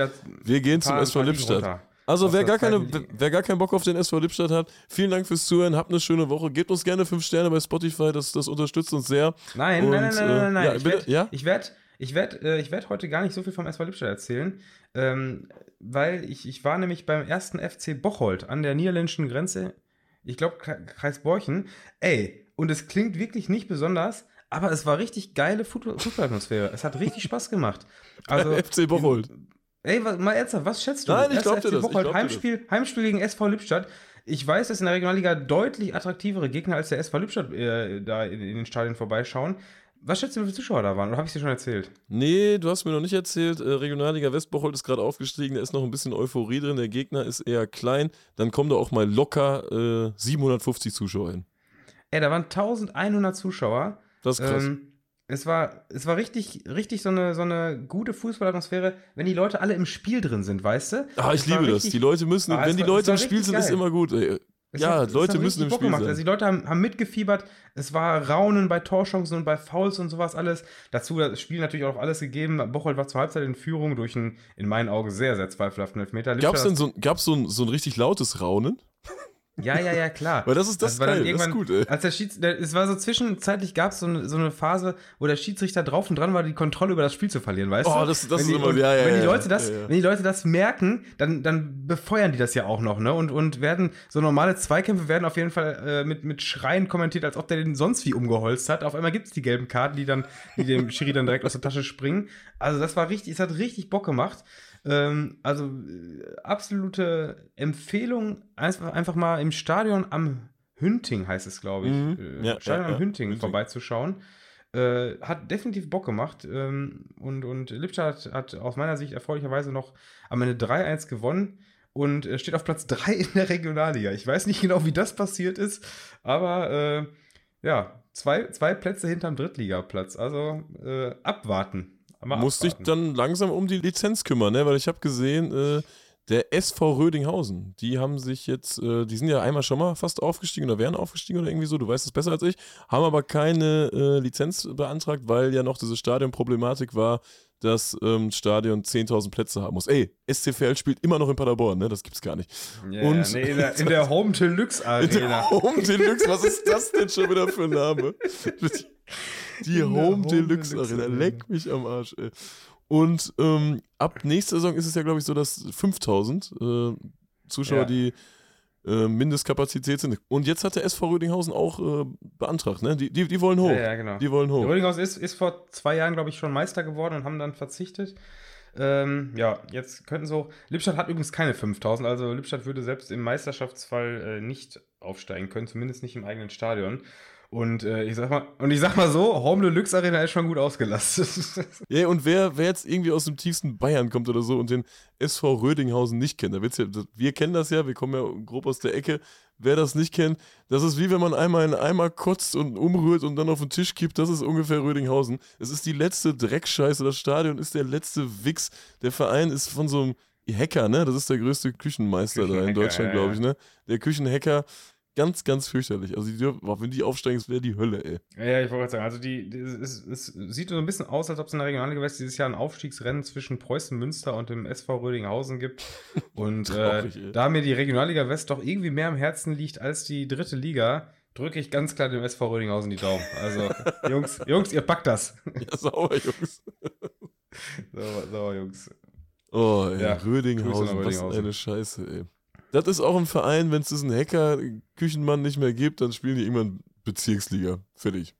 wir gehen zum SV Lippstadt. Also wer gar, keine, wer gar keinen Bock auf den SV Lippstadt hat, vielen Dank fürs Zuhören, habt eine schöne Woche. Gebt uns gerne fünf Sterne bei Spotify, das, das unterstützt uns sehr. Nein, Und, nein, nein, nein, nein, nein. Äh, ja, ich werde ja? ich werd, ich werd, äh, ich werd heute gar nicht so viel vom SV Lippstadt erzählen, ähm, weil ich, ich war nämlich beim ersten FC Bocholt an der niederländischen Grenze, ich glaube Kreis Borchen. Ey, und es klingt wirklich nicht besonders, aber es war richtig geile Fußballatmosphäre. Es hat richtig Spaß gemacht. Also, FC Bocholt. Ey, mal ernsthaft, was schätzt du? Nein, ich glaube dir das. Bocholt, Heimspiel, Heimspiel gegen SV Lippstadt. Ich weiß, dass in der Regionalliga deutlich attraktivere Gegner als der SV Lippstadt äh, da in, in, den Stadien vorbeischauen. Was schätzt du, wie viele Zuschauer da waren? Oder habe ich dir schon erzählt? Nee, du hast mir noch nicht erzählt. Äh, Regionalliga Westbocholt ist gerade aufgestiegen. Da ist noch ein bisschen Euphorie drin. Der Gegner ist eher klein. Dann kommen da auch mal locker äh, 750 Zuschauer hin. Ey, da waren 1100 Zuschauer. Das ist krass. Ähm, es war, es war richtig, richtig so eine, so eine gute Fußballatmosphäre, wenn die Leute alle im Spiel drin sind, weißt du? Ah, ich liebe richtig, das. Die Leute müssen, ah, wenn die war, Leute im Spiel sind, geil. ist immer gut. Ey. Es ja, hat, Leute müssen im Bock Spiel gemacht. sein. Also die Leute haben, haben, mitgefiebert. Es war Raunen bei Torchancen und bei Fouls und sowas alles. Dazu das Spiel natürlich auch alles gegeben. Bocholt war zur Halbzeit in Führung durch einen, in meinen Augen, sehr, sehr zweifelhaften Elfmeter. Gab es denn so, gab's so, ein, so ein richtig lautes Raunen? Ja, ja, ja, klar. Weil das ist das, also geil, das ist gut, ey. Als der Schieds, es war so zwischenzeitlich gab es so, eine, so eine Phase, wo der Schiedsrichter drauf und dran war, die Kontrolle über das Spiel zu verlieren, weißt oh, du? Oh, das, das ist die, immer, ja, ja, wenn die Leute das, ja, ja. wenn die Leute das merken, dann, dann befeuern die das ja auch noch, ne? Und, und werden, so normale Zweikämpfe werden auf jeden Fall äh, mit, mit Schreien kommentiert, als ob der den sonst wie umgeholzt hat. Auf einmal gibt es die gelben Karten, die dann, die dem Schiri dann direkt aus der Tasche springen. Also das war richtig, es hat richtig Bock gemacht. Ähm, also äh, absolute Empfehlung, einfach, einfach mal im Stadion am Hünting heißt es, glaube ich. Mhm. Äh, ja, Stadion ja, am Hünting, Hünting vorbeizuschauen. Äh, hat definitiv Bock gemacht. Ähm, und, und Lippstadt hat, hat aus meiner Sicht erfreulicherweise noch am Ende 3-1 gewonnen und äh, steht auf Platz 3 in der Regionalliga. Ich weiß nicht genau, wie das passiert ist, aber äh, ja, zwei, zwei Plätze hinterm Drittligaplatz. Also äh, abwarten. Musste ich dann langsam um die Lizenz kümmern, ne? weil ich habe gesehen, äh, der SV Rödinghausen, die haben sich jetzt, äh, die sind ja einmal schon mal fast aufgestiegen oder wären aufgestiegen oder irgendwie so, du weißt es besser als ich, haben aber keine äh, Lizenz beantragt, weil ja noch diese Stadionproblematik war, dass ähm, Stadion 10.000 Plätze haben muss. Ey, SCFL spielt immer noch in Paderborn, ne? Das gibt's gar nicht. Yeah, Und nee, in, der, in der Home Deluxe Arena. In der Home Deluxe, was ist das denn schon wieder für ein Name? Die Home, Deluxe, Deluxe Arena. Leck mich am Arsch, ey. Und ähm, ab nächster Saison ist es ja, glaube ich, so, dass 5000 äh, Zuschauer, ja. die äh, Mindestkapazität sind. Und jetzt hat der SV Rödinghausen auch äh, beantragt, ne? Die, die, die wollen hoch. Ja, ja, genau. Die wollen hoch. Rödinghausen ist, ist vor zwei Jahren, glaube ich, schon Meister geworden und haben dann verzichtet. Ähm, ja, jetzt könnten sie auch. Lippstadt hat übrigens keine 5000, also Lippstadt würde selbst im Meisterschaftsfall äh, nicht aufsteigen können, zumindest nicht im eigenen Stadion. Und äh, ich sag mal, und ich sag mal so, Home Deluxe Arena ist schon gut ausgelastet. Ja, und wer, wer jetzt irgendwie aus dem tiefsten Bayern kommt oder so und den SV Rödinghausen nicht kennt, da wird's ja, wir kennen das ja, wir kommen ja grob aus der Ecke. Wer das nicht kennt, das ist wie wenn man einmal in einen Eimer kotzt und umrührt und dann auf den Tisch kippt, das ist ungefähr Rödinghausen. Es ist die letzte Dreckscheiße, das Stadion ist der letzte Wix. Der Verein ist von so einem Küchenhacker, ne? Das ist der größte Küchenmeister da in Deutschland, glaube ich, ne? Der Küchenhacker ganz, ganz fürchterlich. Also, die, wenn die aufsteigen, wäre die Hölle, ey. Ja, ich wollte gerade sagen, also die, die es, es, sieht so ein bisschen aus, als ob es in der Regionalliga West dieses Jahr ein Aufstiegsrennen zwischen Preußen Münster und dem SV Rödinghausen gibt. Und äh, da mir die Regionalliga West doch irgendwie mehr am Herzen liegt als die dritte Liga, drücke ich ganz klar dem SV Rödinghausen die Daumen. Also, Jungs, Jungs, ihr packt das. Ja, sauber, Jungs. sauber, sauber, Jungs. Oh, ey, ja, Rödinghausen, was eine Scheiße, ey. Das ist auch ein Verein, wenn es diesen Hacker-Küchenmann nicht mehr gibt, dann spielen die irgendwann Bezirksliga. Fertig.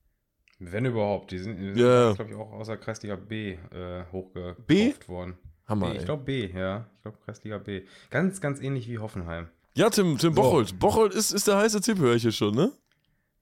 Wenn überhaupt. Die sind, die sind ja. glaube ich, auch außer Kreisliga B äh, hochgekauft B? worden. Hammer. B, ich glaube B, ja. Ich glaube Kreisliga B. Ganz, ganz ähnlich wie Hoffenheim. Ja, Tim, Tim so. Bocholt. Bocholt ist, ist der heiße Tipp, höre ich hier schon, ne?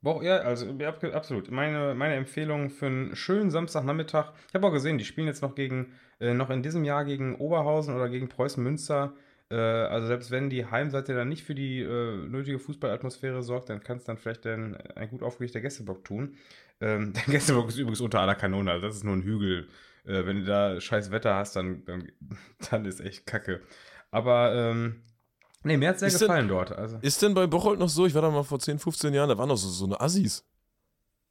Bo ja, also absolut. Meine, meine Empfehlung für einen schönen Samstagnachmittag. Ich habe auch gesehen, die spielen jetzt noch gegen, äh, noch in diesem Jahr gegen Oberhausen oder gegen Preußen Münster. Äh, also selbst wenn die Heimseite dann nicht für die äh, nötige Fußballatmosphäre sorgt, dann kann es dann vielleicht dann ein gut aufgelegter Gästeblock tun. Ähm, der Gästeblock ist übrigens unter aller Kanone, also das ist nur ein Hügel. Äh, wenn du da scheiß Wetter hast, dann, dann, dann ist echt kacke. Aber ähm, nee, mir hat sehr ist gefallen denn, dort. Also. Ist denn bei Bocholt noch so, ich war da mal vor 10, 15 Jahren, da waren noch so, so eine Assis.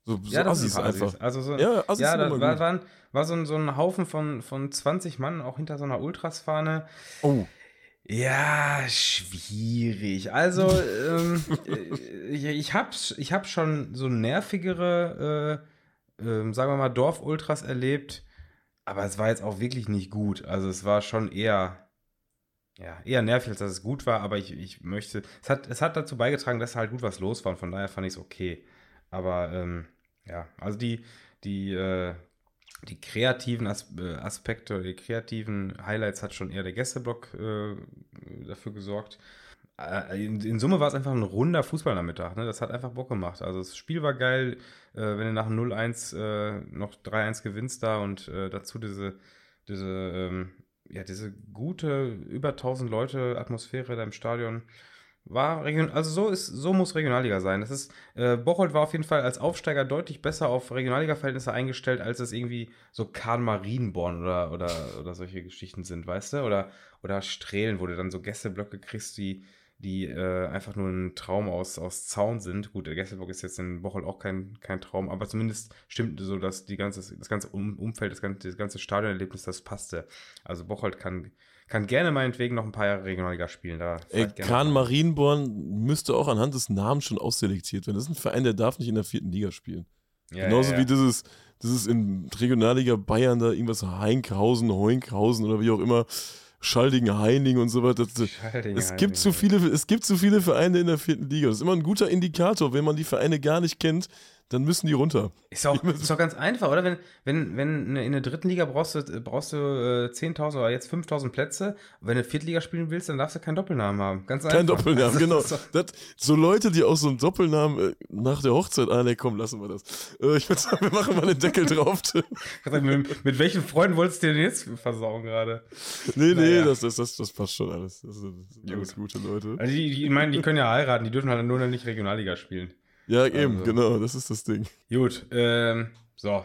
So, ja, so Assis einfach. Also so, ja, Assis ja da war, waren, war so, ein, so ein Haufen von, von 20 Mann, auch hinter so einer Ultrasfahne. Oh. Ja, schwierig. Also, ähm, äh, ich, ich habe ich hab schon so nervigere, äh, äh, sagen wir mal, Dorfultras erlebt, aber es war jetzt auch wirklich nicht gut. Also, es war schon eher, ja, eher nervig, als dass es gut war, aber ich, ich möchte, es hat, es hat dazu beigetragen, dass halt gut was los war und von daher fand ich es okay. Aber, ähm, ja, also die, die, äh, die kreativen As äh, Aspekte, die kreativen Highlights hat schon eher der Gästeblock äh, dafür gesorgt. Äh, in, Summe war es einfach ein runder Fußballnachmittag. Ne? Das hat einfach Bock gemacht. Also das Spiel war geil, äh, wenn du nach 0-1 äh, noch 3-1 gewinnst da und dazu diese, diese, ähm, ja, diese gute, über 1000 Leute Atmosphäre da im Stadion war Region, also so ist, so muss Regionalliga sein. Das ist, äh, Bocholt war auf jeden Fall als Aufsteiger deutlich besser auf Regionalliga-Verhältnisse eingestellt, als es irgendwie so Kahn Marienborn oder, oder, oder solche Geschichten sind, weißt du? Oder, oder Strehlen, wo du dann so Gästeblöcke kriegst, die, die äh, einfach nur ein Traum aus, aus Zaun sind. Gut, der Gästeblock ist jetzt in Bocholt auch kein, kein Traum, aber zumindest stimmt so, dass die ganze, das ganze Umfeld, das ganze, das ganze Stadionerlebnis, das passte. Also Bocholt kann kann gerne meinetwegen noch ein paar Jahre Regionalliga spielen. Da Ey, Kahn Marienborn müsste auch anhand des Namens schon ausselektiert werden. Das ist ein Verein, der darf nicht in der vierten Liga spielen. Ja, Genauso ja, ja. wie dieses, dieses in Regionalliga Bayern da irgendwas Heinkausen, Hoinkhausen oder wie auch immer. Schaldingen, Heining und so weiter. Es gibt, zu viele, es gibt zu viele Vereine in der vierten Liga. Das ist immer ein guter Indikator, wenn man die Vereine gar nicht kennt dann müssen die runter. Ist auch, ist auch ganz einfach, oder? Wenn, wenn, wenn in der dritten Liga brauchst du, brauchst du äh, 10.000 oder jetzt 5.000 Plätze. wenn du Viertliga spielen willst, dann darfst du keinen Doppelnamen haben. Ganz einfach. Kein Doppelnamen, genau. Das, so Leute, die auch so einen Doppelnamen äh, nach der Hochzeit, ah, ne, komm, lassen wir das. Äh, ich würde sagen, wir machen mal den Deckel drauf. mit, mit, welchen Freunden wolltest du denn jetzt versauen gerade? Nee, naja. nee, das, das, das, das passt schon alles. Das sind, alles gute Leute. Also die, die, ich meine, die können ja heiraten, die dürfen halt nur noch nicht Regionalliga spielen. Ja, eben, also. genau, das ist das Ding. Gut, ähm, so,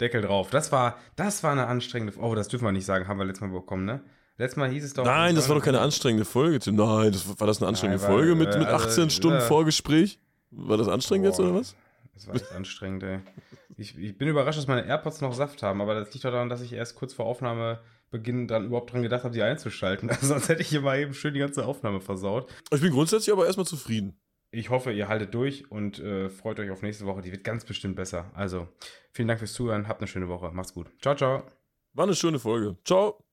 Deckel drauf. Das war, das war eine anstrengende, oh, das dürfen wir nicht sagen, haben wir letztes Mal bekommen, ne? Letztes Mal hieß es doch. Nein, das war doch keine anstrengende Folge, Tim. Nein, das, war das eine anstrengende Nein, Folge mit, mit 18 also, Stunden äh, Vorgespräch? War das anstrengend oh, jetzt oder was? Das war echt anstrengend, ey. Ich, ich, bin überrascht, dass meine AirPods noch Saft haben, aber das liegt doch daran, dass ich erst kurz vor Aufnahmebeginn dann überhaupt dran gedacht habe, die einzuschalten. Also sonst hätte ich hier mal eben schön die ganze Aufnahme versaut. Ich bin grundsätzlich aber erstmal zufrieden ich hoffe, ihr haltet durch und äh, freut euch auf nächste Woche. Die wird ganz bestimmt besser. Also, vielen Dank fürs Zuhören. Habt eine schöne Woche. Macht's gut. Ciao, ciao. War eine schöne Folge. Ciao.